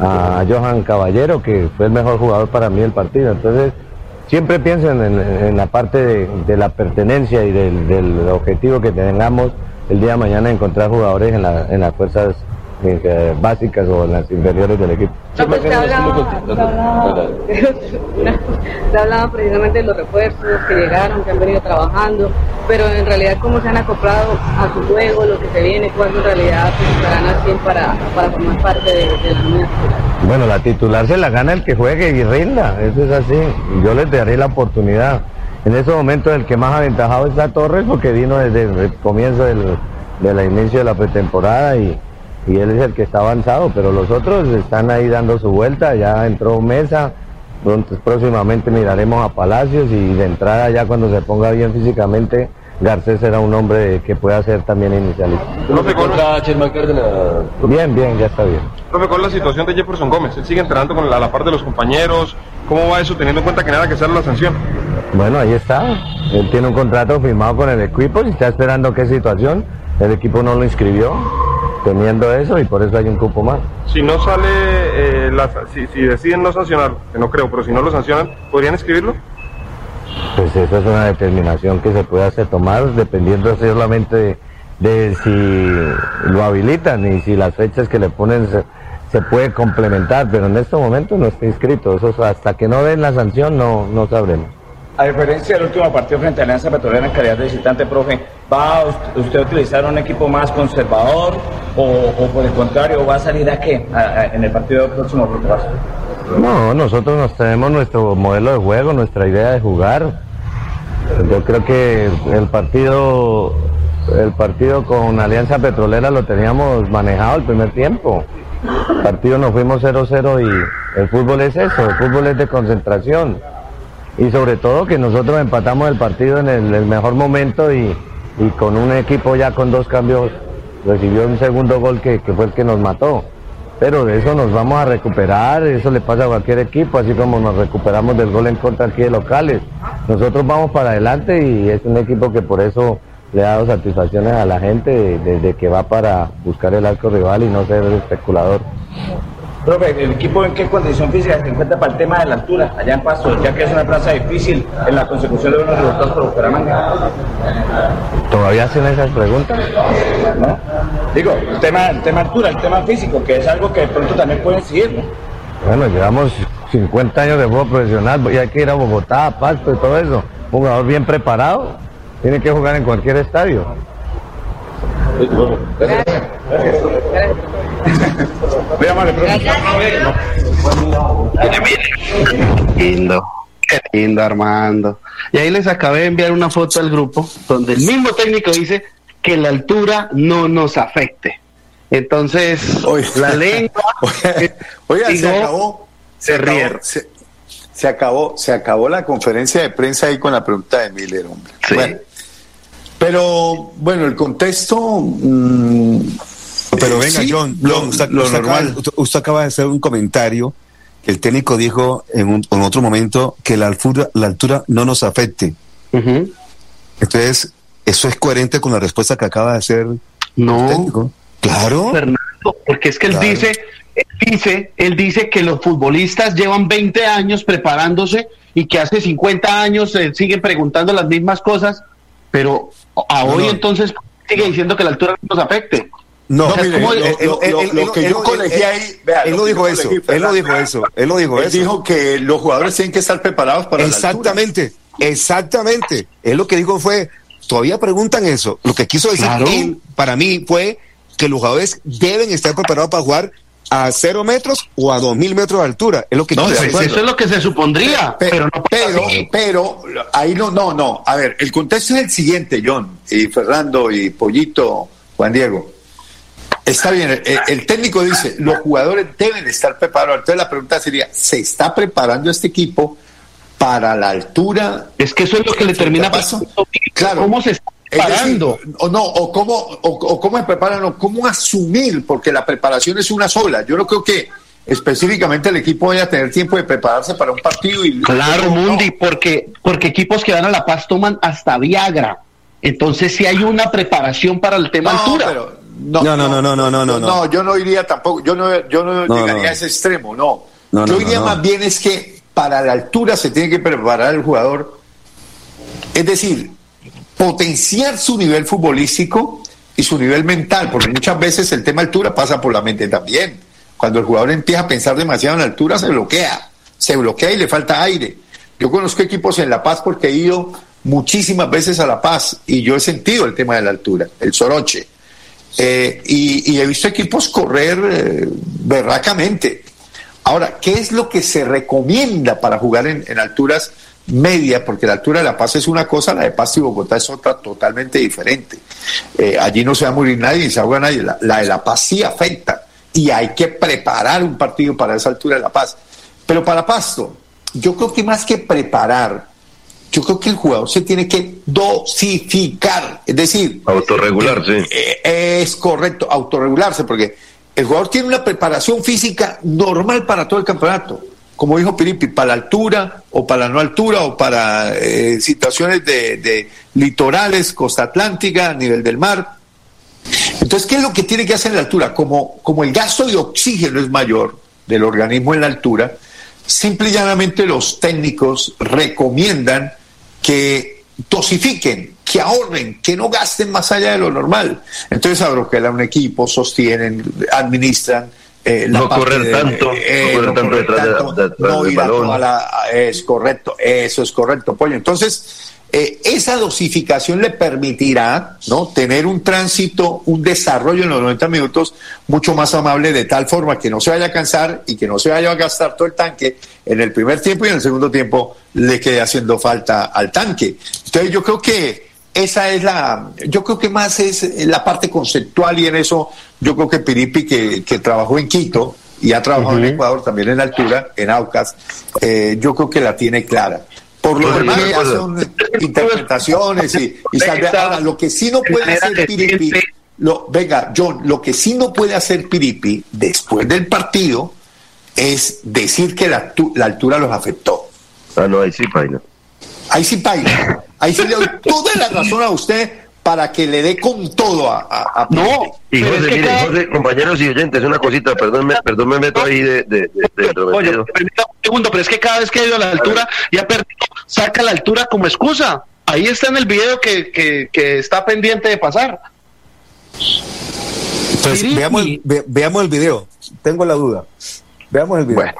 a Johan Caballero, que fue el mejor jugador para mí del partido. Entonces, siempre pienso en, en- la parte de, la pertenencia y del, objetivo que tengamos el día de mañana encontrar jugadores en, la- en las fuerzas eh, básicas o en las inferiores del equipo. No, pues te hablaba, te hablaba, te hablaba precisamente de los refuerzos que llegaron, que han venido trabajando, pero en realidad cómo se han acoplado a su juego, lo que se viene, cuándo en realidad pues, estarán 100 para, para formar parte de, de la titular. Bueno, la titular se la gana el que juegue y rinda, eso es así. Yo les daré la oportunidad. En ese momento el que más aventajado está Torres porque vino desde el comienzo del, del inicio de la pretemporada y, y él es el que está avanzado, pero los otros están ahí dando su vuelta, ya entró Mesa, entonces próximamente miraremos a Palacios y de entrada ya cuando se ponga bien físicamente, Garcés será un hombre que pueda ser también inicialista. Profe, ¿cuál, Bien, bien, ya está bien. profe, ¿cuál es la situación de Jefferson Gómez? Él sigue entrenando con la, a la par de los compañeros. ¿Cómo va eso teniendo en cuenta que nada que sea la sanción? Bueno, ahí está. Él tiene un contrato firmado con el equipo y está esperando qué situación. El equipo no lo inscribió teniendo eso y por eso hay un cupo más. Si no sale, eh, la, si, si deciden no sancionar, que no creo, pero si no lo sancionan, ¿podrían escribirlo? Pues esa es una determinación que se puede hacer tomar dependiendo solamente de, de si lo habilitan y si las fechas que le ponen se, se puede complementar, pero en este momento no está inscrito. Eso es hasta que no den la sanción no, no sabremos. A diferencia del último partido frente a Alianza Petrolera en calidad de visitante, profe, ¿va usted- a utilizar un equipo más conservador o, o por el contrario va a salir a qué en el partido próximo? A- No, nosotros nos tenemos nuestro modelo de juego, nuestra idea de jugar. Yo creo que el partido, el partido con Alianza Petrolera lo teníamos manejado el primer tiempo. El partido nos fuimos 0-0 y el fútbol es eso, el fútbol es de concentración. Y sobre todo que nosotros empatamos el partido en el mejor momento y, y con un equipo ya con dos cambios recibió un segundo gol que, que fue el que nos mató. Pero de eso nos vamos a recuperar, eso le pasa a cualquier equipo, así como nos recuperamos del gol en contra aquí de locales. Nosotros vamos para adelante y es un equipo que por eso le ha dado satisfacciones a la gente desde que va para buscar el arco rival y no ser especulador. Profe, ¿el equipo en qué condición física se encuentra para el tema de la altura allá en Pasto, ya que es una plaza difícil en la consecución de unos resultados por Bucaramanga? ¿Todavía hacen esas preguntas? ¿No? Digo, el tema, el tema altura, el tema físico, que es algo que de pronto también pueden seguir, ¿no? Bueno, llevamos 50 años de fútbol profesional y hay que ir a Bogotá, a Pasto y todo eso. Un jugador bien preparado tiene que jugar en cualquier estadio. Lindo. Qué lindo, Armando. Y ahí les acabé de enviar una foto al grupo donde el mismo técnico dice que la altura no nos afecte. Entonces, la lengua. Oiga, se acabó. se acabó, rieron. Se, Se acabó, se acabó la conferencia de prensa ahí con la pregunta de Miller, hombre. Bueno, pero bueno, el contexto. mm, Pero eh, venga, sí, John, lo, usted, lo usted acaba, normal. usted- usted acaba de hacer un comentario que el técnico dijo en, un- en otro momento que la altura, la altura no nos afecte. Entonces, ¿eso es coherente con la respuesta que acaba de hacer No. el técnico? Claro. Fernando, porque es que él Claro. dice, él dice, él dice que los futbolistas llevan 20 años preparándose y que hace 50 años se siguen preguntando las mismas cosas, pero a No, hoy no. entonces sigue diciendo que la altura no nos afecte. No, lo- que yo colegí ahí, vea, él que dijo eso, él lo dijo eso, él lo dijo Él eso. dijo que los jugadores tienen que estar preparados para la. Exactamente, exactamente. Él lo que dijo fue, todavía preguntan eso. Lo que quiso decir Claro. él, para mí, fue que los jugadores deben estar preparados para jugar a cero metros o a dos mil metros de altura. Es lo que No. Eso es lo que se supondría, Pe- pero no pero, pero, ahí no, no, no. A ver, el contexto es el siguiente, John, y Fernando, y Pollito, Juan Diego. Está bien, el, el técnico dice, los jugadores deben estar preparados. Entonces la pregunta sería, ¿se está preparando este equipo para la altura? Es que eso es lo que le termina pasando. Claro. ¿Cómo se está decir, preparando? o no, o cómo, o, o cómo se preparan, o cómo asumir, porque la preparación es una sola. Yo no creo que específicamente el equipo vaya a tener tiempo de prepararse para un partido y Claro, no. Mundi, porque, porque equipos que van a La Paz toman hasta Viagra. Entonces, si hay una preparación para el tema No, altura. pero no, No, no, no, no, no, no, no, no. yo no iría tampoco, yo no, yo no, No, llegaría no. a ese extremo, no. No, yo no. más bien es que para la altura se tiene que preparar el jugador, es decir, potenciar su nivel futbolístico y su nivel mental, porque muchas veces el tema altura pasa por la mente también. Cuando el jugador empieza a pensar demasiado en la altura, se bloquea, se bloquea y le falta aire. Yo conozco equipos en La Paz porque he ido muchísimas veces a La Paz y yo he sentido el tema de la altura, el soroche. Eh, y, he visto equipos correr eh, berracamente. Ahora, ¿qué es lo que se recomienda para jugar en, en alturas medias? Porque la altura de La Paz es una cosa, la de Paz y Bogotá es otra totalmente diferente. Eh, allí no se va a morir nadie ni se ahoga nadie. La, la de La Paz sí afecta y hay que preparar un partido para esa altura de La Paz. Pero para Pasto, yo creo que más que preparar, yo creo que el jugador se tiene que dosificar, es decir, Autorregularse. eh, es correcto, autorregularse, porque el jugador tiene una preparación física normal para todo el campeonato, como dijo Piripi, para la altura o para la no altura o para eh, situaciones de, litorales, costa atlántica, nivel del mar. Entonces, ¿qué es lo que tiene que hacer en la altura? Como, como el gasto de oxígeno es mayor del organismo en la altura, simple y llanamente los técnicos recomiendan que dosifiquen, que ahorren, que no gasten más allá de lo normal. Entonces abroquelan un equipo, sostienen, administran. eh, la No correr de- tanto, eh, no correr tanto correr detrás de- tanto, detrás no del ir a balón. la- es correcto, eso es correcto, Pollo. Entonces, eh, esa dosificación le permitirá ¿no? tener un tránsito, un desarrollo en los 90 minutos mucho más amable, de tal forma que no se vaya a cansar y que no se vaya a gastar todo el tanque en el primer tiempo y en el segundo tiempo le quede haciendo falta al tanque. Entonces, yo creo que esa es la, yo creo que más es la parte conceptual y en eso yo creo que Piripi, que, que trabajó en Quito y ha trabajado en Ecuador también en altura, en Aucas, eh, yo creo que la tiene clara. Por lo demás, sí, ya son interpretaciones y, y salve- ahora, lo que sí no puede hacer Piripi, lo, venga, John, lo que sí no puede hacer Piripi después del partido es decir que la, tu- la altura los afectó. Ah, no, ahí sí, paila. Ahí sí, paila. Ahí sí le doy toda la razón a usted para que le dé con todo a, a, a No, Y José, es que mire, cada- José, compañeros y oyentes, una cosita, perdón, me, perdón, me meto ahí de, de, de, de Oye, permítame un segundo, pero es que cada vez que ha ido a la altura y ha perdido, saca la altura como excusa. Ahí está en el video que, que, que está pendiente de pasar. Entonces, veamos el, ve- veamos el video. Tengo la duda. Veamos el video. Bueno.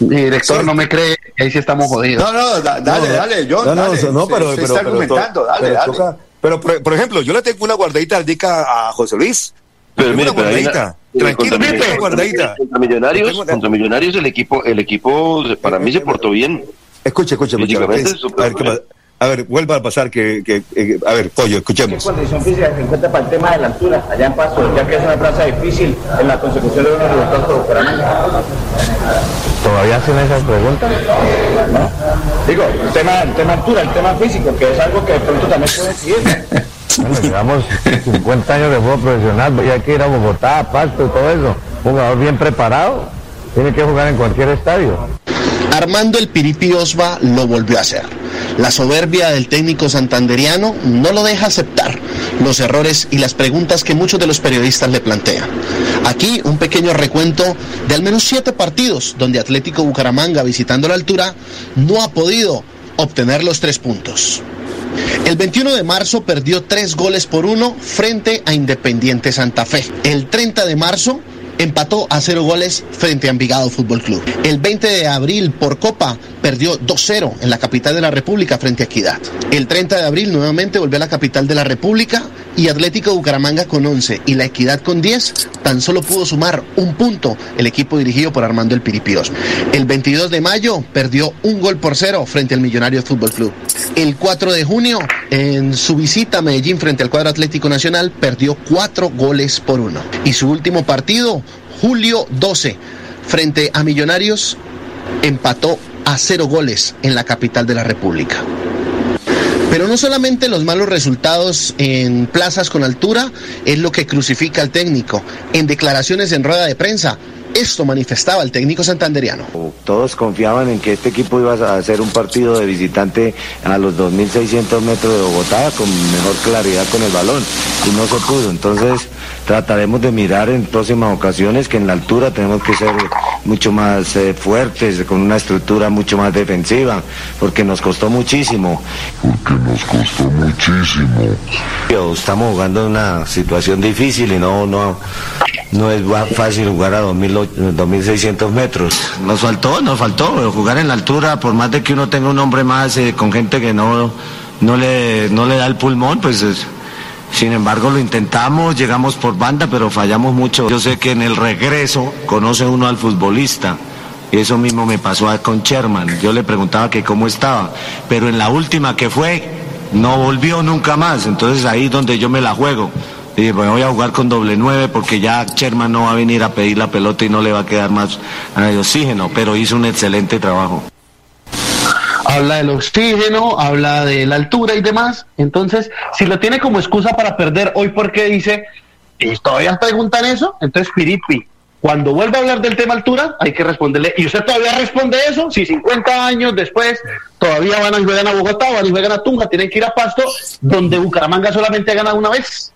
Mi director no me cree, ahí sí estamos jodidos. No, no, da- dale, No, dale, John, no, no, dale. no, Se- pero, se pero, está pero argumentando, to- dale, pero dale. toca- pero, por, por ejemplo, yo le tengo una guardadita al dica a José Luis. Pero mire, una guardadita. una- Tranquilo, contra, Pipe, Millonarios- guardadita. contra Millonarios, Tengo contra Millonarios el equipo, el equipo para mí se portó bien. Escuche, escuche, escuche. A ver, ¿qué pasa? a ver, vuelva a pasar que, que, que- a ver, Pollo, ¿Qué escuchemos. condición física se encuentra para el tema de la altura allá en Pasto, ya que es una plaza difícil en la consecución de unos resultados por Bucaramanga? ¿Todavía hacen esas preguntas? Digo, el tema, el tema altura, el tema físico, que es algo que de pronto también puede decidir. Bueno, llevamos 50 años de fútbol profesional, y hay que ir a Bogotá, a Pasto y todo eso. Un jugador bien preparado, tiene que jugar en cualquier estadio. Armando el Piripi Osva lo volvió a hacer. La soberbia del técnico santanderiano no lo deja aceptar los errores y las preguntas que muchos de los periodistas le plantean. Aquí un pequeño recuento de al menos siete partidos donde Atlético Bucaramanga, visitando la altura, no ha podido obtener los tres puntos. El 21 de marzo perdió tres goles por uno frente a Independiente Santa Fe. El 30 de marzo empató a cero goles frente a Envigado Fútbol Club. El 20 de abril por Copa perdió 2-0 en la capital de la República frente a Equidad. El 30 de abril nuevamente volvió a la capital de la República y Atlético Bucaramanga con 11 y la Equidad con 10 tan solo pudo sumar un punto el equipo dirigido por Armando El Piripios. El 22 de mayo perdió un gol por cero frente al Millonario Fútbol Club. El 4 de junio en su visita a Medellín frente al cuadro Atlético Nacional perdió cuatro goles por uno. Y su último partido julio 12, frente a Millonarios, empató a cero goles en la capital de la República. Pero no solamente los malos resultados en plazas con altura es lo que crucifica al técnico. En declaraciones en rueda de prensa, esto manifestaba el técnico santanderiano. Todos confiaban en que este equipo iba a hacer un partido de visitante a los 2.600 metros de Bogotá con mejor claridad con el balón y no se pudo. Entonces trataremos de mirar en próximas ocasiones que en la altura tenemos que ser mucho más eh, fuertes, con una estructura mucho más defensiva, porque nos costó muchísimo. Porque nos costó muchísimo. Estamos jugando en una situación difícil y no, no, no es fácil jugar a 2.000 2.600 metros. Nos faltó, nos faltó jugar en la altura, por más de que uno tenga un hombre más eh, con gente que no, no, le, no le da el pulmón, pues es, sin embargo, lo intentamos, llegamos por banda, pero fallamos mucho. Yo sé que en el regreso conoce uno al futbolista. Y eso mismo me pasó con Sherman. Yo le preguntaba que cómo estaba. Pero en la última que fue, no volvió nunca más. Entonces ahí es donde yo me la juego. Y pues voy a jugar con doble nueve porque ya Sherman no va a venir a pedir la pelota y no le va a quedar más oxígeno. Pero hizo un excelente trabajo habla del oxígeno, habla de la altura y demás. Entonces, si lo tiene como excusa para perder hoy, porque dice, y todavía preguntan eso, entonces Piripi, cuando vuelva a hablar del tema altura, hay que responderle, ¿y usted todavía responde eso? Si 50 años después todavía van a jugar a Bogotá, van a jugar a Tunja, tienen que ir a Pasto, donde Bucaramanga solamente ha ganado una vez.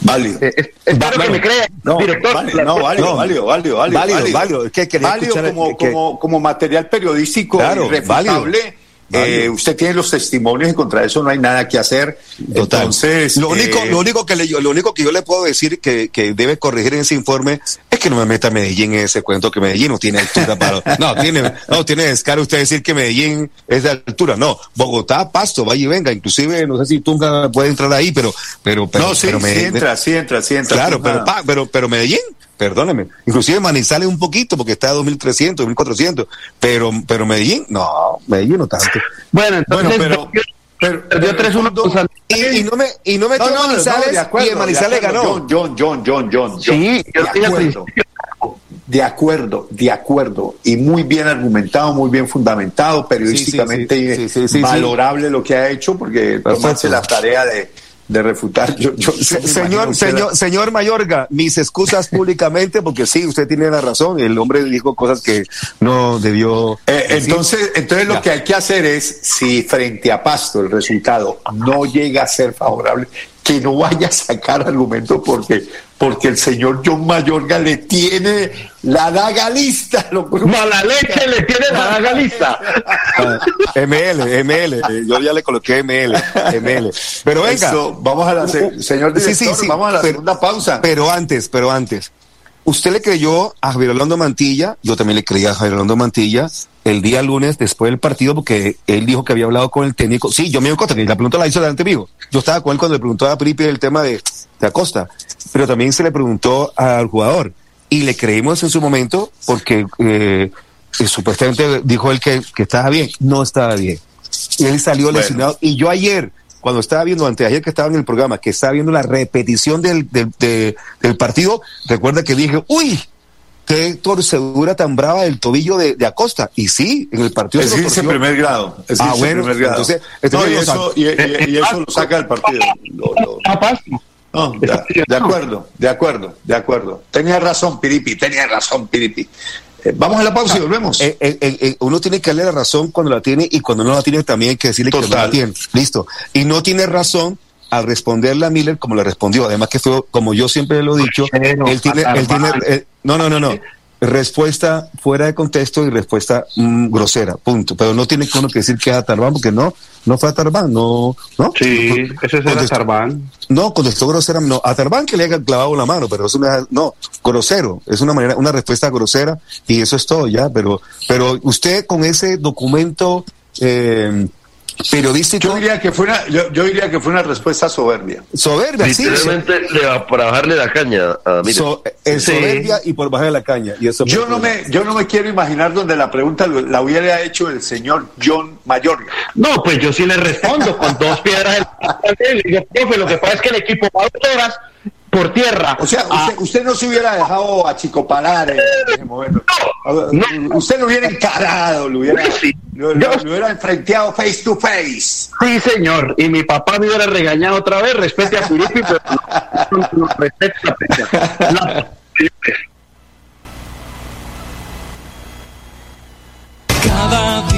Válido. Eh, espero que me crea, no, director. Válido, no, válido, válido, válido, válido. Válido, válido. Es que quería válido como, que- como, como material periodístico Claro, irrefutable. Eh, usted tiene los testimonios y contra eso no hay nada que hacer. Total. Entonces, lo único, eh, lo único que le, lo único que yo le puedo decir que, que debe corregir en ese informe es que no me meta Medellín en ese cuento que Medellín no tiene altura para, no tiene, no tiene descaro usted decir que Medellín es de altura, no, Bogotá, Pasto, vaya y venga, inclusive no sé si Tunga puede entrar ahí, pero, pero, pero, no, sí, pero sí Medellín- entra, sí entra, sí entra. Claro, pero, pa- pero, pero Medellín, perdóneme, inclusive Manizales un poquito porque está a 2.300, 2.400, pero, pero Medellín, no, Medellín no tanto. Bueno, entonces, Bueno, pero, pero, perdió 3-1 con San- Y, y no me, y no me No, no, no, Manizales de acuerdo, y el Manizales ganó. John, John, John, John, John. Sí, yo de acuerdo. De acuerdo, de acuerdo. Y muy bien argumentado, muy bien fundamentado, periodísticamente Sí, sí, sí, sí, sí, sí, valorable lo que ha hecho, porque tomarse la tarea de, de refutar. Yo, yo- Se- señor, señor, señor Mayorga, mis excusas públicamente, porque sí, usted tiene la razón, el hombre dijo cosas que no debió. Eh, entonces, entonces lo Ya. que hay que hacer es, si frente a Pasto el resultado no llega a ser favorable, que no vaya a sacar argumento porque, porque el señor John Mayorga le tiene la daga lista. Lo Mala leche le tiene la daga lista. Ah, ML, ML, yo ya le coloqué ML, ML. Pero venga. Esto, vamos a la se- señor director, vamos a la pero- segunda pausa. Pero antes, pero antes. Usted le creyó a Javier Orlando Mantilla, yo también le creía a Javier Orlando Mantilla el día lunes después del partido porque él dijo que había hablado con el técnico. Sí, yo me cuenta que la pregunta la hizo delante mío. Yo estaba con él cuando le preguntó a Pripi el tema de, de Acosta, pero también se le preguntó al jugador y le creímos en su momento porque eh, eh, supuestamente dijo él que, que estaba bien. No estaba bien. Y él salió Bueno. lesionado. Y yo ayer, cuando estaba viendo, anteayer que estaba en el programa, que estaba viendo la repetición del, del, de- del partido, recuerda que dije, uy, qué torcedura tan brava del tobillo de, de Acosta. Y sí, en el partido Es se lo ese torció. primer grado. Es Ah, bueno, primer grado. entonces- No, y, eso, y, y- y eso lo saca del partido. Lo- lo- No, de, de acuerdo, de acuerdo, de acuerdo. Tenía razón, Piripi, tenía razón, Piripi. Eh, vamos a la pausa y volvemos. Eh, eh, eh, eh, uno tiene que darle la razón cuando la tiene y cuando no la tiene también hay que decirle que no la tiene. Listo. Y no tiene razón al responderle a Miller como le respondió. Además que fue, como yo siempre lo he dicho, él tiene, él tiene, eh, no, no, no, no. Respuesta fuera de contexto y respuesta mm, grosera, punto. Pero no tiene que uno que decir que es a Tarbán, porque no, no fue a Tarbán, no, ¿no? Sí, ese era Contestó- Tarbán. No, contestó grosera, no, que le haya clavado la mano, pero eso no, es- no, grosero, es una manera, una respuesta grosera y eso es todo ya, pero, pero usted con ese documento eh, periodístico. Yo diría que fue una, yo, yo diría que fue una respuesta soberbia. Soberbia, sí. Literalmente le va para bajarle la caña a Miller. So- es Sí. soberbia y por bajar la caña. Y eso Yo no me, yo no me quiero imaginar donde la pregunta la hubiera hecho el señor John Mayorga. No, pues yo sí le respondo con dos piedras en la digo, profe, lo que pasa es que el equipo va dos horas por tierra. O sea, Ah, usted, usted no se hubiera dejado achicopalar en ese momento. Usted lo hubiera encarado, lo hubiera, lo, lo- lo hubiera enfrenteado face to face. Sí, señor. Y mi papá me hubiera regañado otra vez. Respete a Filipe, pero no, no, no, respete a Peña. No, Cada día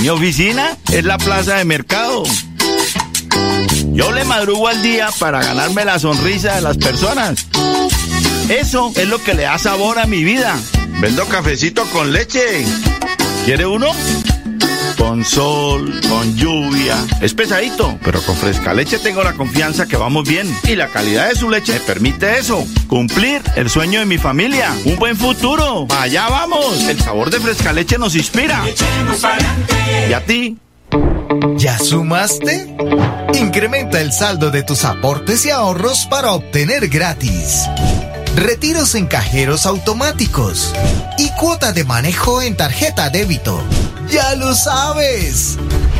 Mi oficina es la plaza de mercado. Yo le madrugo al día para ganarme la sonrisa de las personas. Eso es lo que le da sabor a mi vida. Vendo cafecito con leche. ¿Quiere uno? Con sol, con lluvia. Es pesadito, pero con fresca leche tengo la confianza que vamos bien. Y la calidad de su leche me permite eso. Cumplir el sueño de mi familia. Un buen futuro. Allá vamos. El sabor de fresca leche nos inspira. ¿Y a ti? ¿Ya sumaste? Incrementa el saldo de tus aportes y ahorros para obtener gratis. Retiros en cajeros automáticos y cuota de manejo en tarjeta débito. Ya lo sabes.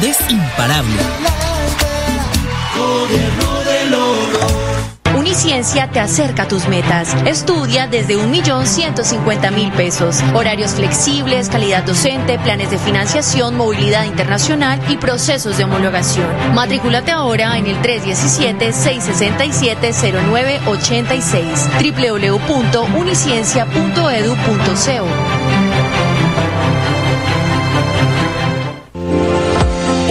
es imparable. Uniciencia te acerca a tus metas. Estudia desde 1.150.000 pesos. Horarios flexibles, calidad docente, planes de financiación, movilidad internacional y procesos de homologación. Matrículate ahora en el 317-667-0986 www.uniciencia.edu.co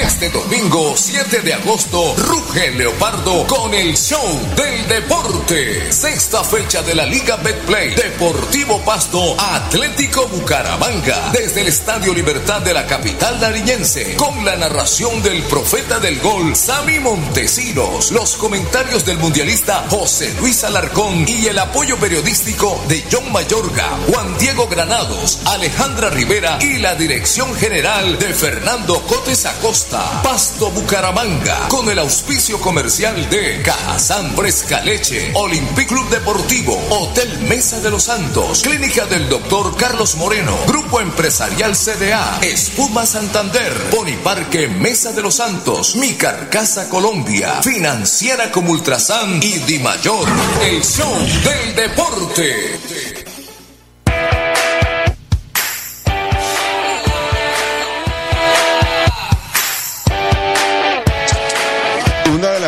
Este domingo 7 de agosto, ruge Leopardo con el show del deporte. Sexta fecha de la Liga Betplay. Deportivo Pasto, Atlético Bucaramanga. Desde el Estadio Libertad de la capital nariñense. Con la narración del profeta del gol, Sammy Montesinos. Los comentarios del mundialista José Luis Alarcón y el apoyo periodístico de John Mayorga, Juan Diego Granados, Alejandra Rivera y la dirección general de Fernando Cotes Acosta. Pasto Bucaramanga, con el auspicio comercial de Cajazán Fresca Leche, Olympic Club Deportivo, Hotel Mesa de los Santos, Clínica del Doctor Carlos Moreno, Grupo Empresarial CDA, Espuma Santander, Boniparque Mesa de los Santos, Mi Carcasa Colombia, Financiera como Ultrasan y Di Mayor, el show del deporte.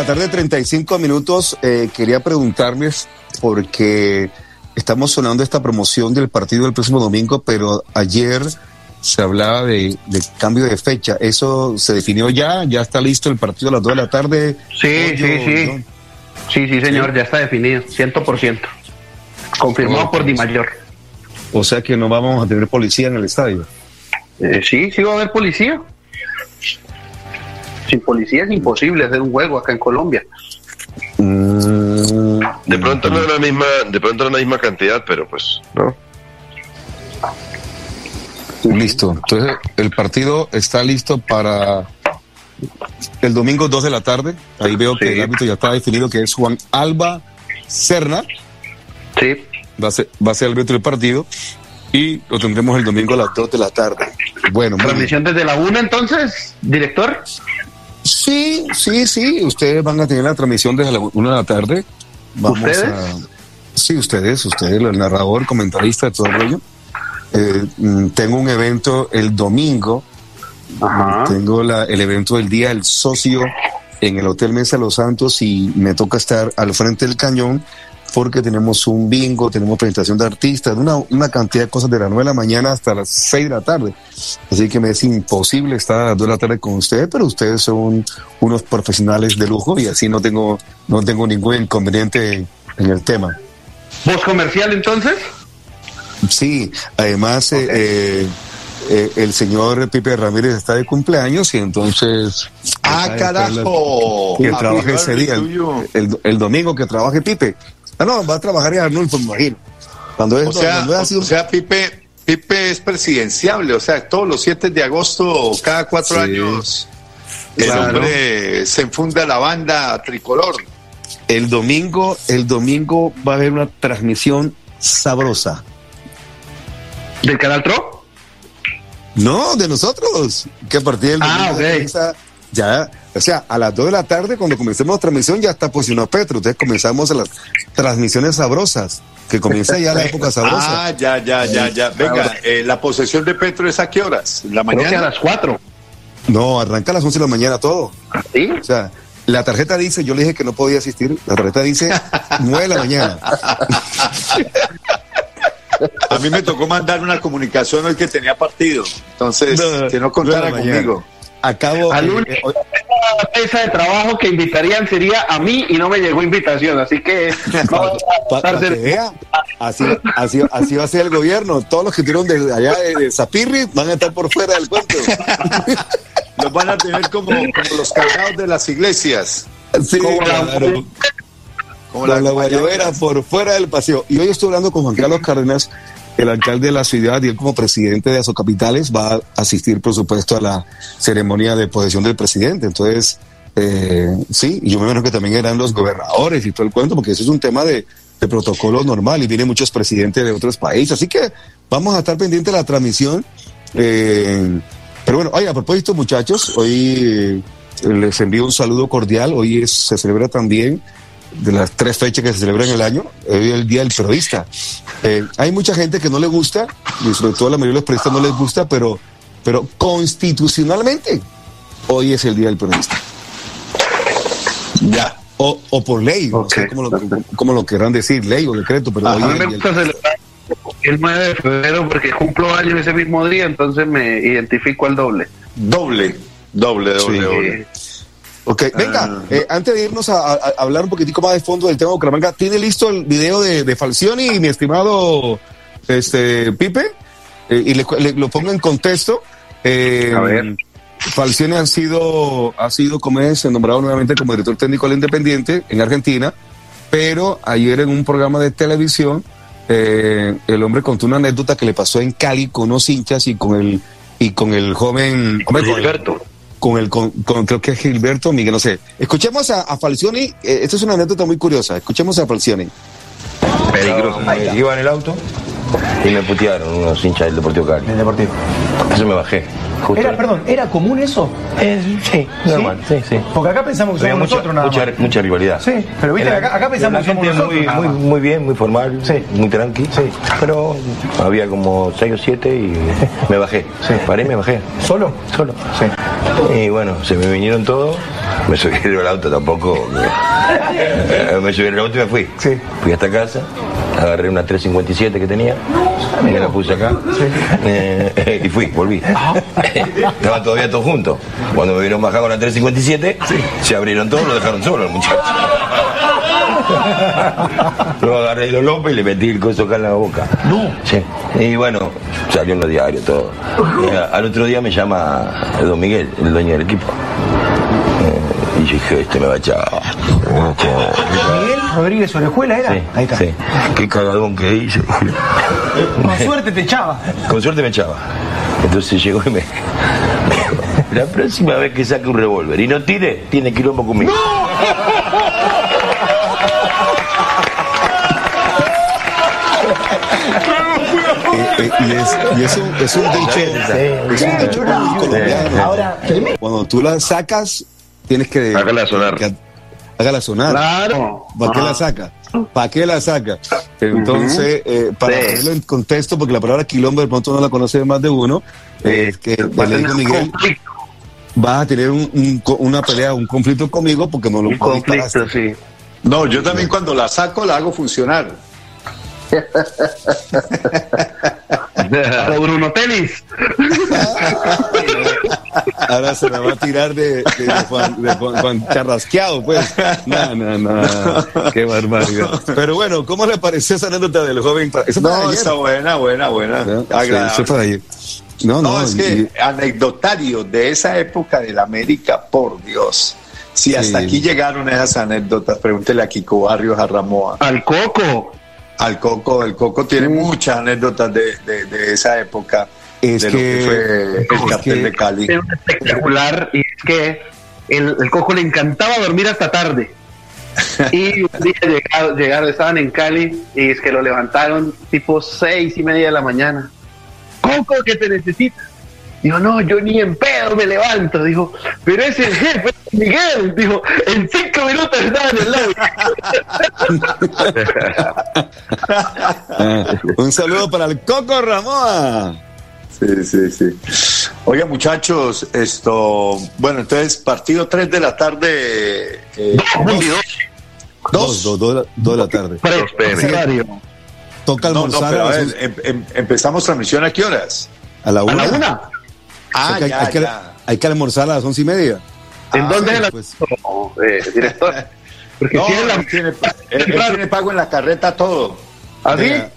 La tarde, 35 minutos. Eh, quería preguntarles, porque estamos sonando esta promoción del partido del próximo domingo, pero ayer se hablaba de, de cambio de fecha. ¿Eso se definió ya? ¿Ya está listo el partido a las 2 de la tarde? Sí, sí, sí. Sí, sí, señor, ya está definido, 100%. Confirmado por Di Mayor. O sea que no vamos a tener policía en el estadio. Eh, sí, sí va a haber policía. Sin policía es imposible hacer un juego acá en Colombia. Mm, De pronto no es la misma, de pronto no es la misma cantidad, pero pues, ¿no? Listo. Entonces, el partido está listo para el domingo 2 de la tarde. Ahí veo que el árbitro ya está definido, que es Juan Alba Serna. Sí. Va a ser, va a ser el árbitro del partido. Y lo tendremos el domingo a las 2 de la tarde. Bueno. Transmisión desde la una entonces, director. Sí, sí, sí. Ustedes van a tener la transmisión desde la 1 de la tarde. Vamos ¿Ustedes? a. Sí, ustedes, ustedes, el narrador, comentarista, todo el rollo. Eh, mm, tengo un evento el domingo. Tengo la- el evento del día del socio en el Hotel Mesa Los Santos y me toca estar al frente del cañón porque tenemos un bingo, tenemos presentación de artistas, una, una cantidad de cosas de las 9 de la mañana hasta las 6 de la tarde. Así que me es imposible estar a las 2 de la tarde con ustedes, pero ustedes son unos profesionales de lujo y así no tengo, no tengo ningún inconveniente en el tema. ¿Voz comercial entonces? Sí, además eh, eh, eh, el señor Pipe Ramírez está de cumpleaños y entonces... ¡Ah, Ay, carajo! Que trabaje ese día, el, el- el domingo que trabaje Pipe. Ah, no, va a trabajar en Arnulfo, me imagino. Cuando es, O sea, cuando es o sea, Pipe, Pipe es presidenciable, o sea, todos los 7 de agosto, cada cuatro Sí. años, el Claro. hombre se enfunda la banda tricolor. el domingo, el domingo va a haber una transmisión sabrosa. ¿Del Canal Tro? No, de nosotros. Que a partir del Ah, domingo ok. comienza ya, o sea, a las 2 de la tarde, cuando comencemos la transmisión, ya está posicionado Petro. Entonces comenzamos las transmisiones sabrosas, que comienza ya la época sabrosa. Ah, ya, ya, ya, ya. Venga, eh, la posesión de Petro es a qué horas? ¿La Creo que a mañana? las 4. No, arranca a las 11 de la mañana todo. ¿Sí? O sea, la tarjeta dice, yo le dije que no podía asistir, la tarjeta dice 9 de la mañana. A mí me tocó mandar una comunicación hoy que tenía partido. Entonces, No, que no contara mañana. conmigo. Acabo. Al eh, único eh, mesa de trabajo que invitarían sería a mí y no me llegó invitación, así que no así, así, así va a ser el gobierno. Todos los que tuvieron de allá de, de Zapirri van a estar por fuera del cuento. Los van a tener como, como los cargados de las iglesias. Sí, Como la- claro. Como la, guayaberas. por fuera del paseo. Y hoy estoy hablando con Juan Carlos Cárdenas, el alcalde de la ciudad, y él como presidente de Azocapitales va a asistir, por supuesto, a la ceremonia de posesión del presidente. Entonces, eh, sí, yo me imagino que también eran los gobernadores y todo el cuento, porque eso es un tema de, protocolo normal y vienen muchos presidentes de otros países. Así que vamos a estar pendientes de la transmisión. Eh, pero bueno, oye, a propósito, muchachos, hoy eh, les envío un saludo cordial. Hoy es- se celebra también de las tres fechas que se celebran en el año, hoy es el Día del Periodista. Eh, hay mucha gente que no le gusta, y sobre todo la mayoría de los periodistas no les gusta, pero, pero constitucionalmente hoy es el Día del Periodista. Ya. O, o por ley, no sé cómo lo, cómo lo querrán decir, ley o decreto, pero A hoy mí es me el- gusta celebrar el 9 de febrero porque cumplo años ese mismo día, entonces me identifico al doble. Doble. Doble, doble, Sí. doble. Ok, venga, Ah, eh, antes de irnos a, hablar un poquitico más de fondo del tema de Bucaramanga, ¿tiene listo el video de, de Falcioni, mi estimado este, Pipe? Eh, y le, le- lo pongo en contexto. Eh, A ver. Falcioni ha sido, ha sido, como es, nombrado nuevamente como director técnico del Independiente en Argentina, pero ayer en un programa de televisión, el hombre contó una anécdota que le pasó en Cali con unos hinchas y con el, y con el joven, hombre, con el- Gilberto. Con el con, con- creo que es Gilberto Miguel, no sé. Escuchemos a, a Falcioni, eh, esta es una anécdota muy curiosa. Escuchemos a Falcioni. Peligroso. Iba en el auto y me putearon unos hinchas del Deportivo Cali. El Deportivo. Eso me bajé. Justo. Era, perdón, ¿era común eso? Eh, sí, normal, sí, sí. Porque acá pensamos que Había somos mucha, nosotros nada mucha, más. mucha rivalidad. Sí, pero viste, Era- acá, acá pensamos que somos nosotros muy, nada muy, más. muy bien, muy formal, muy tranqui. Pero había como seis o siete y me bajé. Paré y me bajé. ¿Solo? Solo. Sí. Y bueno, se me vinieron todos. Me subieron al auto tampoco. Me, subieron al auto y me fui. Fui hasta casa, agarré una 357 que tenía, me la puse acá eh, y fui, volví. Estaba todavía todos juntos. Cuando me vieron bajar con la 357, se abrieron todos, lo dejaron solo al muchacho. Luego agarré los lopes y le metí el coso acá en la boca. No. Sí. Y bueno, salió en los diarios todo. Y a- al otro día me llama Don Miguel, el dueño del equipo. Eh, y yo dije, este me va a echar. Rodríguez Orejuela era. Sí, Ahí está. sí. Qué cagadón que hice. Con suerte te echaba. Con suerte me echaba. Entonces llegó y me. La próxima vez que saque un revólver y no tire, tiene quilombo conmigo. Eh, eh, y es, y es un, es un dicho, es un dicho muy colombiano. Ahora, Cuando tú la sacas, tienes que. Hágala sonar. que- hágala sonar. Claro. ¿Para qué la saca? ¿Para qué la saca? Entonces, eh, para Sí. ponerlo en contexto, porque la palabra quilombo de pronto no la conoce más de uno, eh, es que Va a le digo Miguel, vas a tener un- una pelea, un conflicto conmigo porque no lo Un conflicto, sí. No, yo también cuando la saco la hago funcionar. Bruno Tenis. Ahora se la va a tirar de, de- de Juan, de Juan- Juan Charrasqueado, pues. No, no, no. Qué barbaridad. Pero bueno, ¿cómo le pareció esa anécdota del joven? No, ayer. está buena, buena, buena. ¿no? Sí, Agradable. eso fue ayer. No, No, no, es y- que anecdotario de esa época de la América, por Dios. Si hasta Sí. aquí llegaron esas anécdotas, pregúntele a Kiko Barrios, a Ramoa. Al Coco. Al Coco, el Coco tiene muchas anécdotas de, de- de esa época. Es de lo que- que fue el cartel que- de Cali. Espectacular y es que el, el Coco le encantaba dormir hasta tarde. Y un día llegaron, llegaron, estaban en Cali y es que lo levantaron tipo seis y media de la mañana. Coco, que te necesita. Dijo, no, yo ni en pedo me levanto. Dijo, pero es el jefe, Miguel. Dijo, en cinco minutos estaba en el lobby. Un saludo para el Coco Ramoa. Sí, sí, sí. Oiga, muchachos, esto. Bueno, entonces, partido 3 de la tarde. eh, Dos, dos, dos, de la- dos de la tarde. Horario. Toca no, no, almorzar pero a, a ver, em- em- empezamos transmisión a qué horas? a la ¿A una. la una? Ah, O sea ya, hay, que, ya. hay que almorzar a las once y media. ¿En Ah, dónde es el pues. asunto, eh, director? Porque No, tiene la... él tiene, él- él tiene pago en la carreta todo. ¿Así? Mira,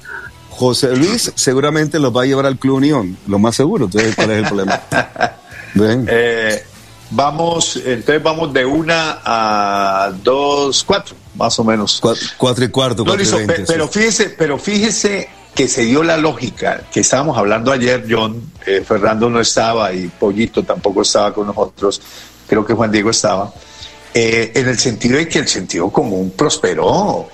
José Luis seguramente los va a llevar al Club Unión, lo más seguro. Entonces, ¿cuál es el problema? Eh, vamos, entonces vamos de una a dos, cuatro, más o menos. Cuatro, cuatro y cuarto, No, cuatro y listo, veinte. pe- sí. pero fíjese, pero fíjese que se dio la lógica que estábamos hablando ayer, John, eh, Fernando no estaba y Pollito tampoco estaba con nosotros, creo que Juan Diego estaba, eh, en el sentido de que el sentido común prosperó.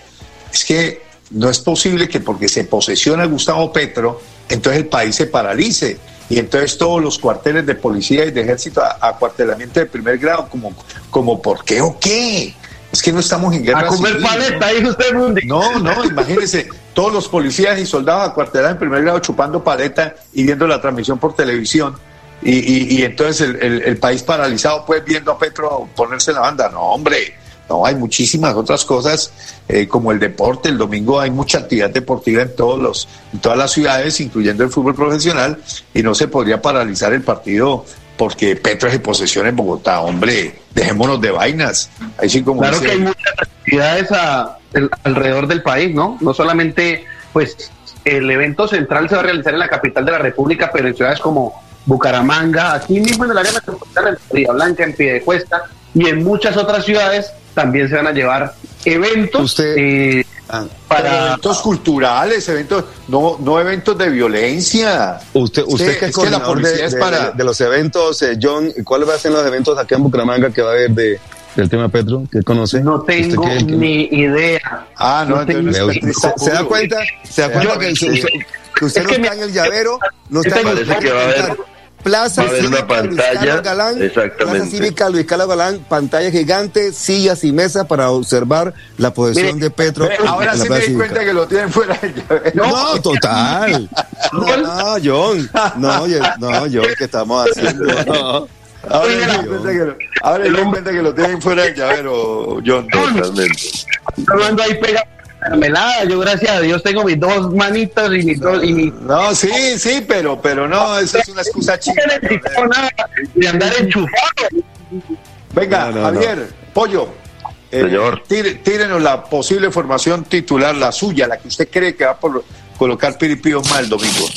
Es que no es posible que porque se posesiona Gustavo Petro, entonces el país se paralice. Y entonces todos los cuarteles de policía y de ejército a, acuartelamiento de primer grado, como, como ¿por qué o qué? Es que no estamos en guerra A comer civil, paleta, ¿no? usted. No, no, imagínense, todos los policías y soldados acuartelados en primer grado chupando paleta y viendo la transmisión por televisión. Y, y- y entonces el, el- el país paralizado, pues viendo a Petro ponerse la banda. No, hombre, no, hay muchísimas otras cosas, eh, como el deporte. El domingo hay mucha actividad deportiva en, todos los, en todas las ciudades, incluyendo el fútbol profesional, y no se podría paralizar el partido porque Petro es de posesión en Bogotá, hombre, dejémonos de vainas. Ahí sí como Claro dice- que hay muchas actividades a- el- alrededor del país, ¿no? No solamente, pues, el evento central se va a realizar en la capital de la República, pero en ciudades como Bucaramanga, aquí mismo en el área metropolitana, en Florida Blanca, en Piedecuesta y en muchas otras ciudades también se van a llevar eventos eh, Pero para eventos culturales, eventos, no, no eventos de violencia. Usted, usted Es que es que la coordinador de, policía es de- para- de los eventos, eh, John, ¿cuáles van a ser los eventos acá en Bucaramanga que va a haber de, del tema Petro? ¿Qué conoce? No tengo ¿Usted qué- qué- ni idea. Ah, no, tengo- usted- ¿Se, se da cuenta? ¿Se da cuenta Yo- que usted, usted- usted Es no que está me- en el llavero? No está en Parece que va a haber- Plaza una Cívica Luis Carlos Galán, exactamente. Plaza Cívica Luis Carlos Galán, pantalla gigante, sillas y mesas para observar la posesión Mire, de Petro. ahora sí me Plaza di Cívica. cuenta que lo tienen fuera del llavero. No, total. No, no, John. No, no, John, ¿qué estamos haciendo? No. Ahora me di cuenta que lo, ahora me di cuenta que lo tienen fuera del llavero, John. Totalmente. Hablando ahí pega mermelada, yo gracias a Dios tengo mis dos manitos y mis dos y mis No, sí, sí, pero, pero no, eso es una excusa chica. no nada de andar enchufado. Venga, No, no, Javier, Pollo. eh, Señor. tire- tírenos la posible formación titular, la suya, la que usted cree que va a por- colocar Piripío más el domingo.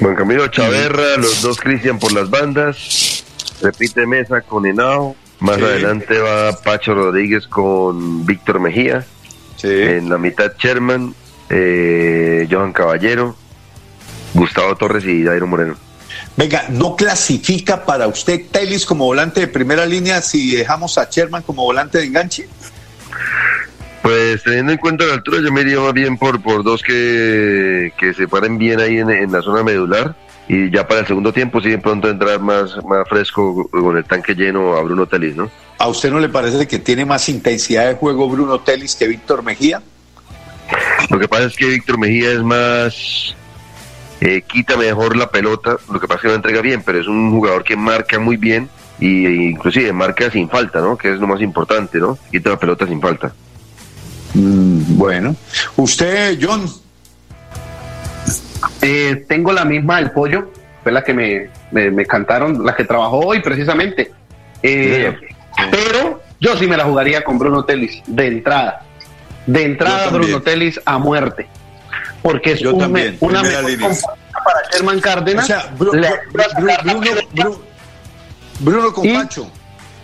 Juan Camilo Chaverra, los dos Cristian por las bandas, repite Mesa con Henao, más Sí. adelante va Pacho Rodríguez con Víctor Mejía, en la mitad Sherman, eh, Johan Caballero, Gustavo Torres y Dairo Moreno. Venga, ¿no clasifica para usted Telis como volante de primera línea si dejamos a Sherman como volante de enganche? Pues teniendo en cuenta la altura, yo me iría más bien por, por dos que, que se paren bien ahí en, en la zona medular. Y ya para el segundo tiempo, sí, de pronto entrar más, más fresco con el tanque lleno a Bruno Telis, ¿no? ¿A usted no le parece que tiene más intensidad de juego Bruno Telis que Víctor Mejía? Lo que pasa es que Víctor Mejía es más. eh, quita mejor la pelota. Lo que pasa es que no entrega bien, pero es un jugador que marca muy bien. Y, e inclusive marca sin falta, ¿no? Que es lo más importante, ¿no? Quita la pelota sin falta. Mm, bueno. ¿Usted, John? Eh, tengo la misma del pollo, fue la que me, me, me cantaron, la que trabajó hoy precisamente. Eh, Pero yo sí me la jugaría con Bruno Telis de entrada. De entrada. Bruno Telis a muerte. Porque es Yo un también, una primera mejor para Sherman Cárdenas. O sea, Bru- Le- Bru- Bru- Bruno, Bru- Bruno con Y- Pacho.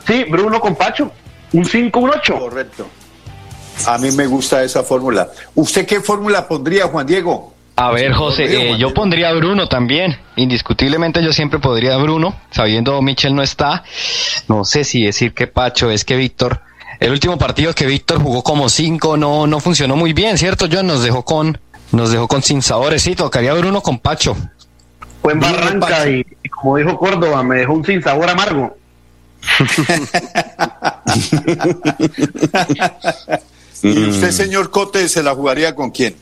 Sí, Bruno con Pacho. Un 5, un 8. Correcto. A mí me gusta esa fórmula. ¿Usted qué fórmula pondría, Juan Diego? A ver, José, Rodrigo, eh, yo pondría a Bruno también. Indiscutiblemente yo siempre podría a Bruno, sabiendo Michel no está. No sé si decir que Pacho es que Víctor. El último partido que Víctor jugó como cinco no, no funcionó muy bien, ¿cierto? John nos dejó con, nos dejó con sin sabores. Sí, tocaría a Bruno con Pacho. Fue en Barranca y, y como dijo Córdoba, me dejó un sin sabor amargo. ¿Y usted, señor Cote, se la jugaría con quién?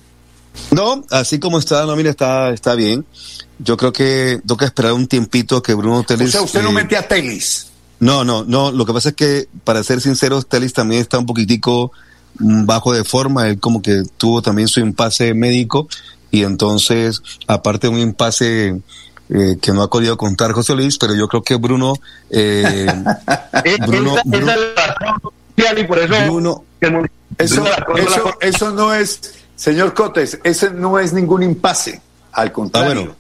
No, así como está la nómina está, está bien. Yo creo que toca esperar un tiempito que Bruno O Telis. sea, usted no eh, mete a Telis. No, no, no. Lo que pasa es que, para ser sinceros, Telis también está un poquitico mm, bajo de forma. Él como que tuvo también su impasse médico y entonces, aparte de un impasse eh, que no ha querido contar José Luis, pero yo creo que Bruno, eh, Bruno, esa, Bruno- esa es la razón social y por eso Bruno- Eso, Bruno la- eso, eso no es, señor Cotes, ese no es ningún impasse. Al ah, contrario. bueno,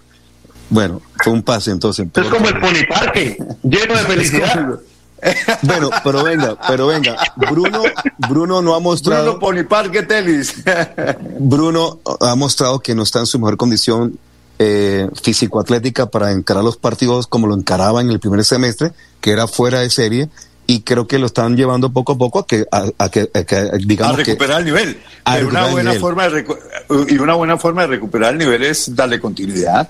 bueno, fue un pase entonces. es pero- como el poniparque, lleno de felicidad. Bueno, pero venga, pero venga, Bruno, Bruno no ha mostrado. Bruno Poniparque Telis. Bruno ha mostrado que no está en su mejor condición eh, físico-atlética para encarar los partidos como lo encaraba en el primer semestre, que era fuera de serie, y creo que lo están llevando poco a poco a que, a, a que, a que, a digamos que recuperar el nivel. a Pero una recuperar el buena nivel. forma de recu- y una buena forma de recuperar el nivel es darle continuidad.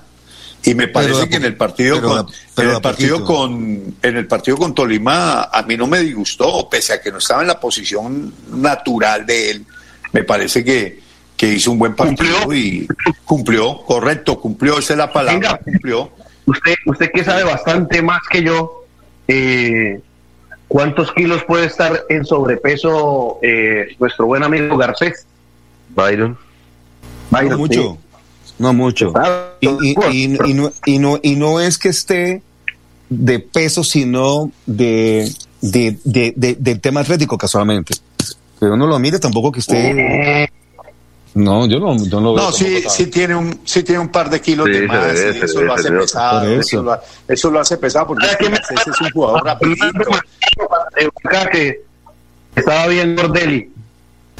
Y me parece Pero que en el partido pero con pero en el partido poquito. con en el partido con Tolima a mí no me disgustó, pese a que no estaba en la posición natural de él. Me parece que, que hizo un buen partido y cumplió, correcto, cumplió, esa es la palabra, Venga. cumplió. Usted, usted que sabe bastante más que yo, eh, ¿cuántos kilos puede estar en sobrepeso eh, nuestro buen amigo Garcés? Byron. Byron, no mucho, no mucho. Ah, Y, y, y, y no, y, no, y no es que esté de peso, sino de, de, de, de- del tema atlético, casualmente. Pero uno lo mire tampoco que esté. No, yo no, yo no veo No, sí, sí tiene un, sí tiene un par de kilos Sí, de se más y se eso lo ve, hace se pesado. Eso. eso. lo, eso lo hace pesado porque es que ese es un jugador rapidito. Que estaba bien Gordelli.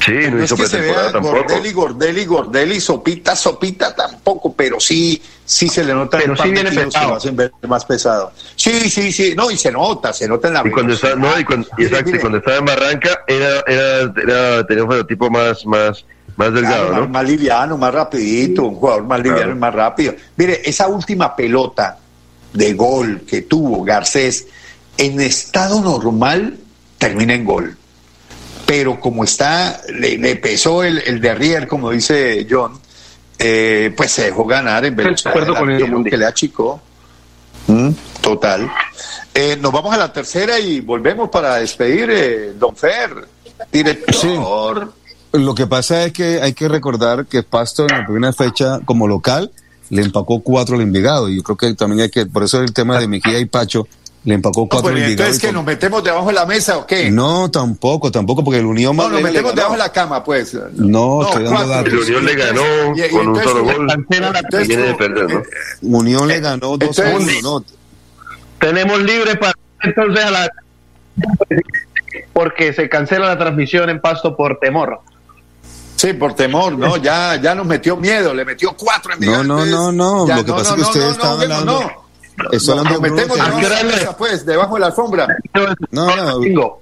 Sí, no No es hizo que se vea tampoco. Gordelli, Gordelli, Gordelli, sopita, sopita tampoco, pero sí, sí se le nota Pero un par sí de viene kilos que pesado. lo hacen ver más pesado. Sí, sí, sí, no, y se nota, se nota en la Y cuando está, no, y cuando, Mire, exacto, y cuando estaba en Barranca era, era, era, tenía un fenotipo más, más, más delgado, Claro, ¿no? más, más liviano, más rapidito, un jugador más liviano Claro. y más rápido. Mire, esa última pelota de gol que tuvo Garcés, en estado normal termina en gol. Pero como está, le, le pesó el, el derrier, como dice John, eh, pues se dejó ganar en eso, Mundi. que le achicó. Mm, total. Eh, nos vamos a la tercera y volvemos para despedir, eh, don Fer, director. Lo que pasa es que hay que recordar que Pasto en la primera fecha como local le empacó cuatro al Envigado. Y yo creo que también hay que, por eso el tema de Mejía y Pacho, le empacó No, cuatro al Envigado. entonces que con- nos metemos debajo de la mesa o qué? No, tampoco, tampoco, porque el Unión No, nos metemos debajo de la cama, pues. No, estoy dando cuatro. datos. El Unión le ganó Y- y con un solo gol. entonces, Viene de perder, ¿no? Unión le ganó dos a entonces- uno, ¿no? Tenemos libre para entonces a la porque se cancela la transmisión en Pasto por temor. Sí, por temor, ¿no? Ya, ya nos metió miedo, le metió cuatro en No, no, no, no. Lo que pasa es que ustedes estaban hablando. Nos hablando metemos debajo pues, debajo de la alfombra. No, no.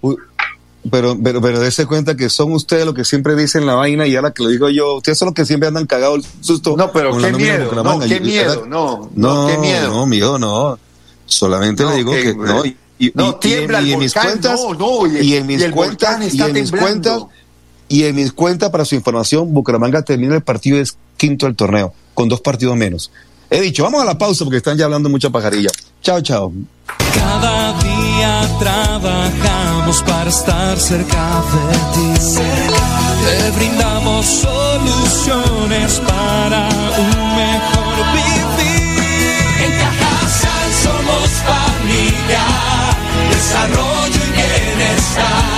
Pero, pero, pero dése cuenta que son ustedes los que siempre dicen la vaina y ahora que lo digo yo, ustedes son los que siempre andan cagados el susto. No, pero qué miedo, no, qué miedo, no, No, no, qué miedo. no, mío, no. Solamente No, le digo que- que no. Y, y- No, y- tiembla y el en mis volcán, cuentas, no, no, y en mis y el cuentas, y está en mis temblando. cuentas, y en mis cuentas, para su información, Bucaramanga termina el partido es quinto del torneo, con dos partidos menos. He dicho, vamos a la pausa porque están ya hablando mucha pajarilla. Chao, chao. Cada día trabajamos para estar cerca de ti. Te brindamos soluciones para un mejor vivir. En Cajasal somos familia, desarrollo y bienestar.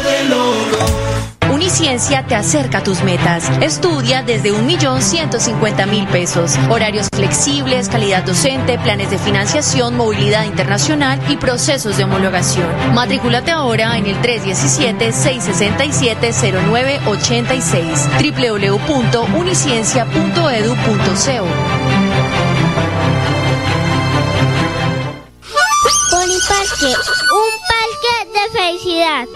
Uniciencia te acerca a tus metas. Estudia desde 1.150.000 pesos. Horarios flexibles, calidad docente, planes de financiación, movilidad internacional y procesos de homologación. Matrículate ahora en el 317-667-0986 www.uniciencia.edu.co Boniparque, un parque de felicidad.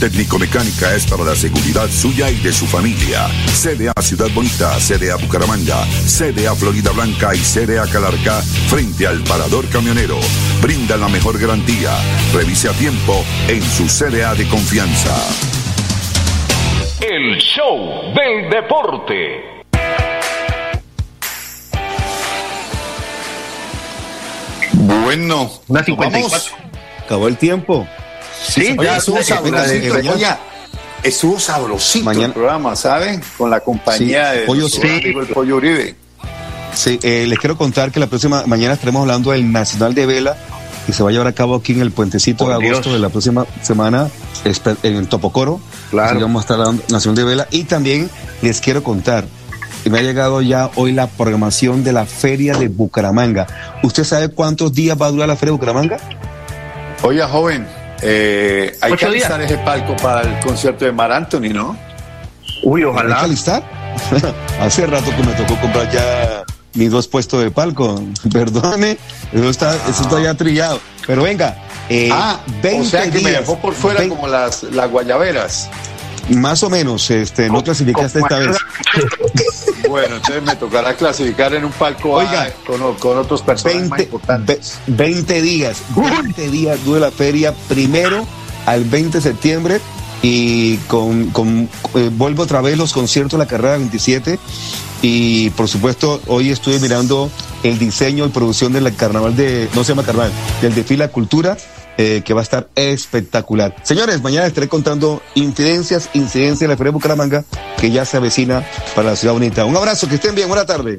Técnico-mecánica es para la seguridad suya y de su familia. CDA Ciudad Bonita, CDA Bucaramanga, CDA Florida Blanca y CDA Calarca frente al parador camionero. Brinda la mejor garantía. Revise a tiempo en su CDA de confianza. El show del deporte. Bueno, Una nos vamos. Acabó el tiempo. Sí, Oye, ya estuvo sabrosito. Oye, Estuvo sabrosito Mañana- el programa, ¿saben? Con la compañía Sí, de Pollo sí. amigo el Pollo Uribe. Sí, eh, les quiero contar que la próxima mañana estaremos hablando del Nacional de Vela que se va a llevar a cabo aquí en el puentecito Por de agosto Dios. de la próxima semana en Topocoro. Claro. Así vamos a estar hablando Nacional de Vela y también les quiero contar que me ha llegado ya hoy la programación de la Feria de Bucaramanga. ¿Usted sabe cuántos días va a durar la Feria de Bucaramanga? Oiga, joven, eh, hay que días. alistar ese palco para el concierto de Mar Anthony, ¿no? Uy, ¿Hay que alistar? Hace rato que me tocó comprar ya mis dos puestos de palco. Perdóname, eso está, eso está ya trillado. Pero venga, eh, ah, 20 o sea que me dejó por fuera 20 como las, las guayaberas. Más o menos, este, no clasificaste esta vez. Bueno, entonces me tocará clasificar en un palco Oiga, A con, con otros personajes más 20, importantes. ve- 20 días, 20 días dura la feria. Primero al 20 de septiembre y con, con eh, vuelvo otra vez los conciertos de la carrera 27 y por supuesto hoy estuve mirando el diseño y producción del carnaval de, no se llama carnaval, del desfile de cultura eh, que va a estar espectacular. Señores, mañana estaré contando incidencias, incidencias de la Feria de Bucaramanga que ya se avecina para la ciudad bonita. Un abrazo, que estén bien, buena tarde.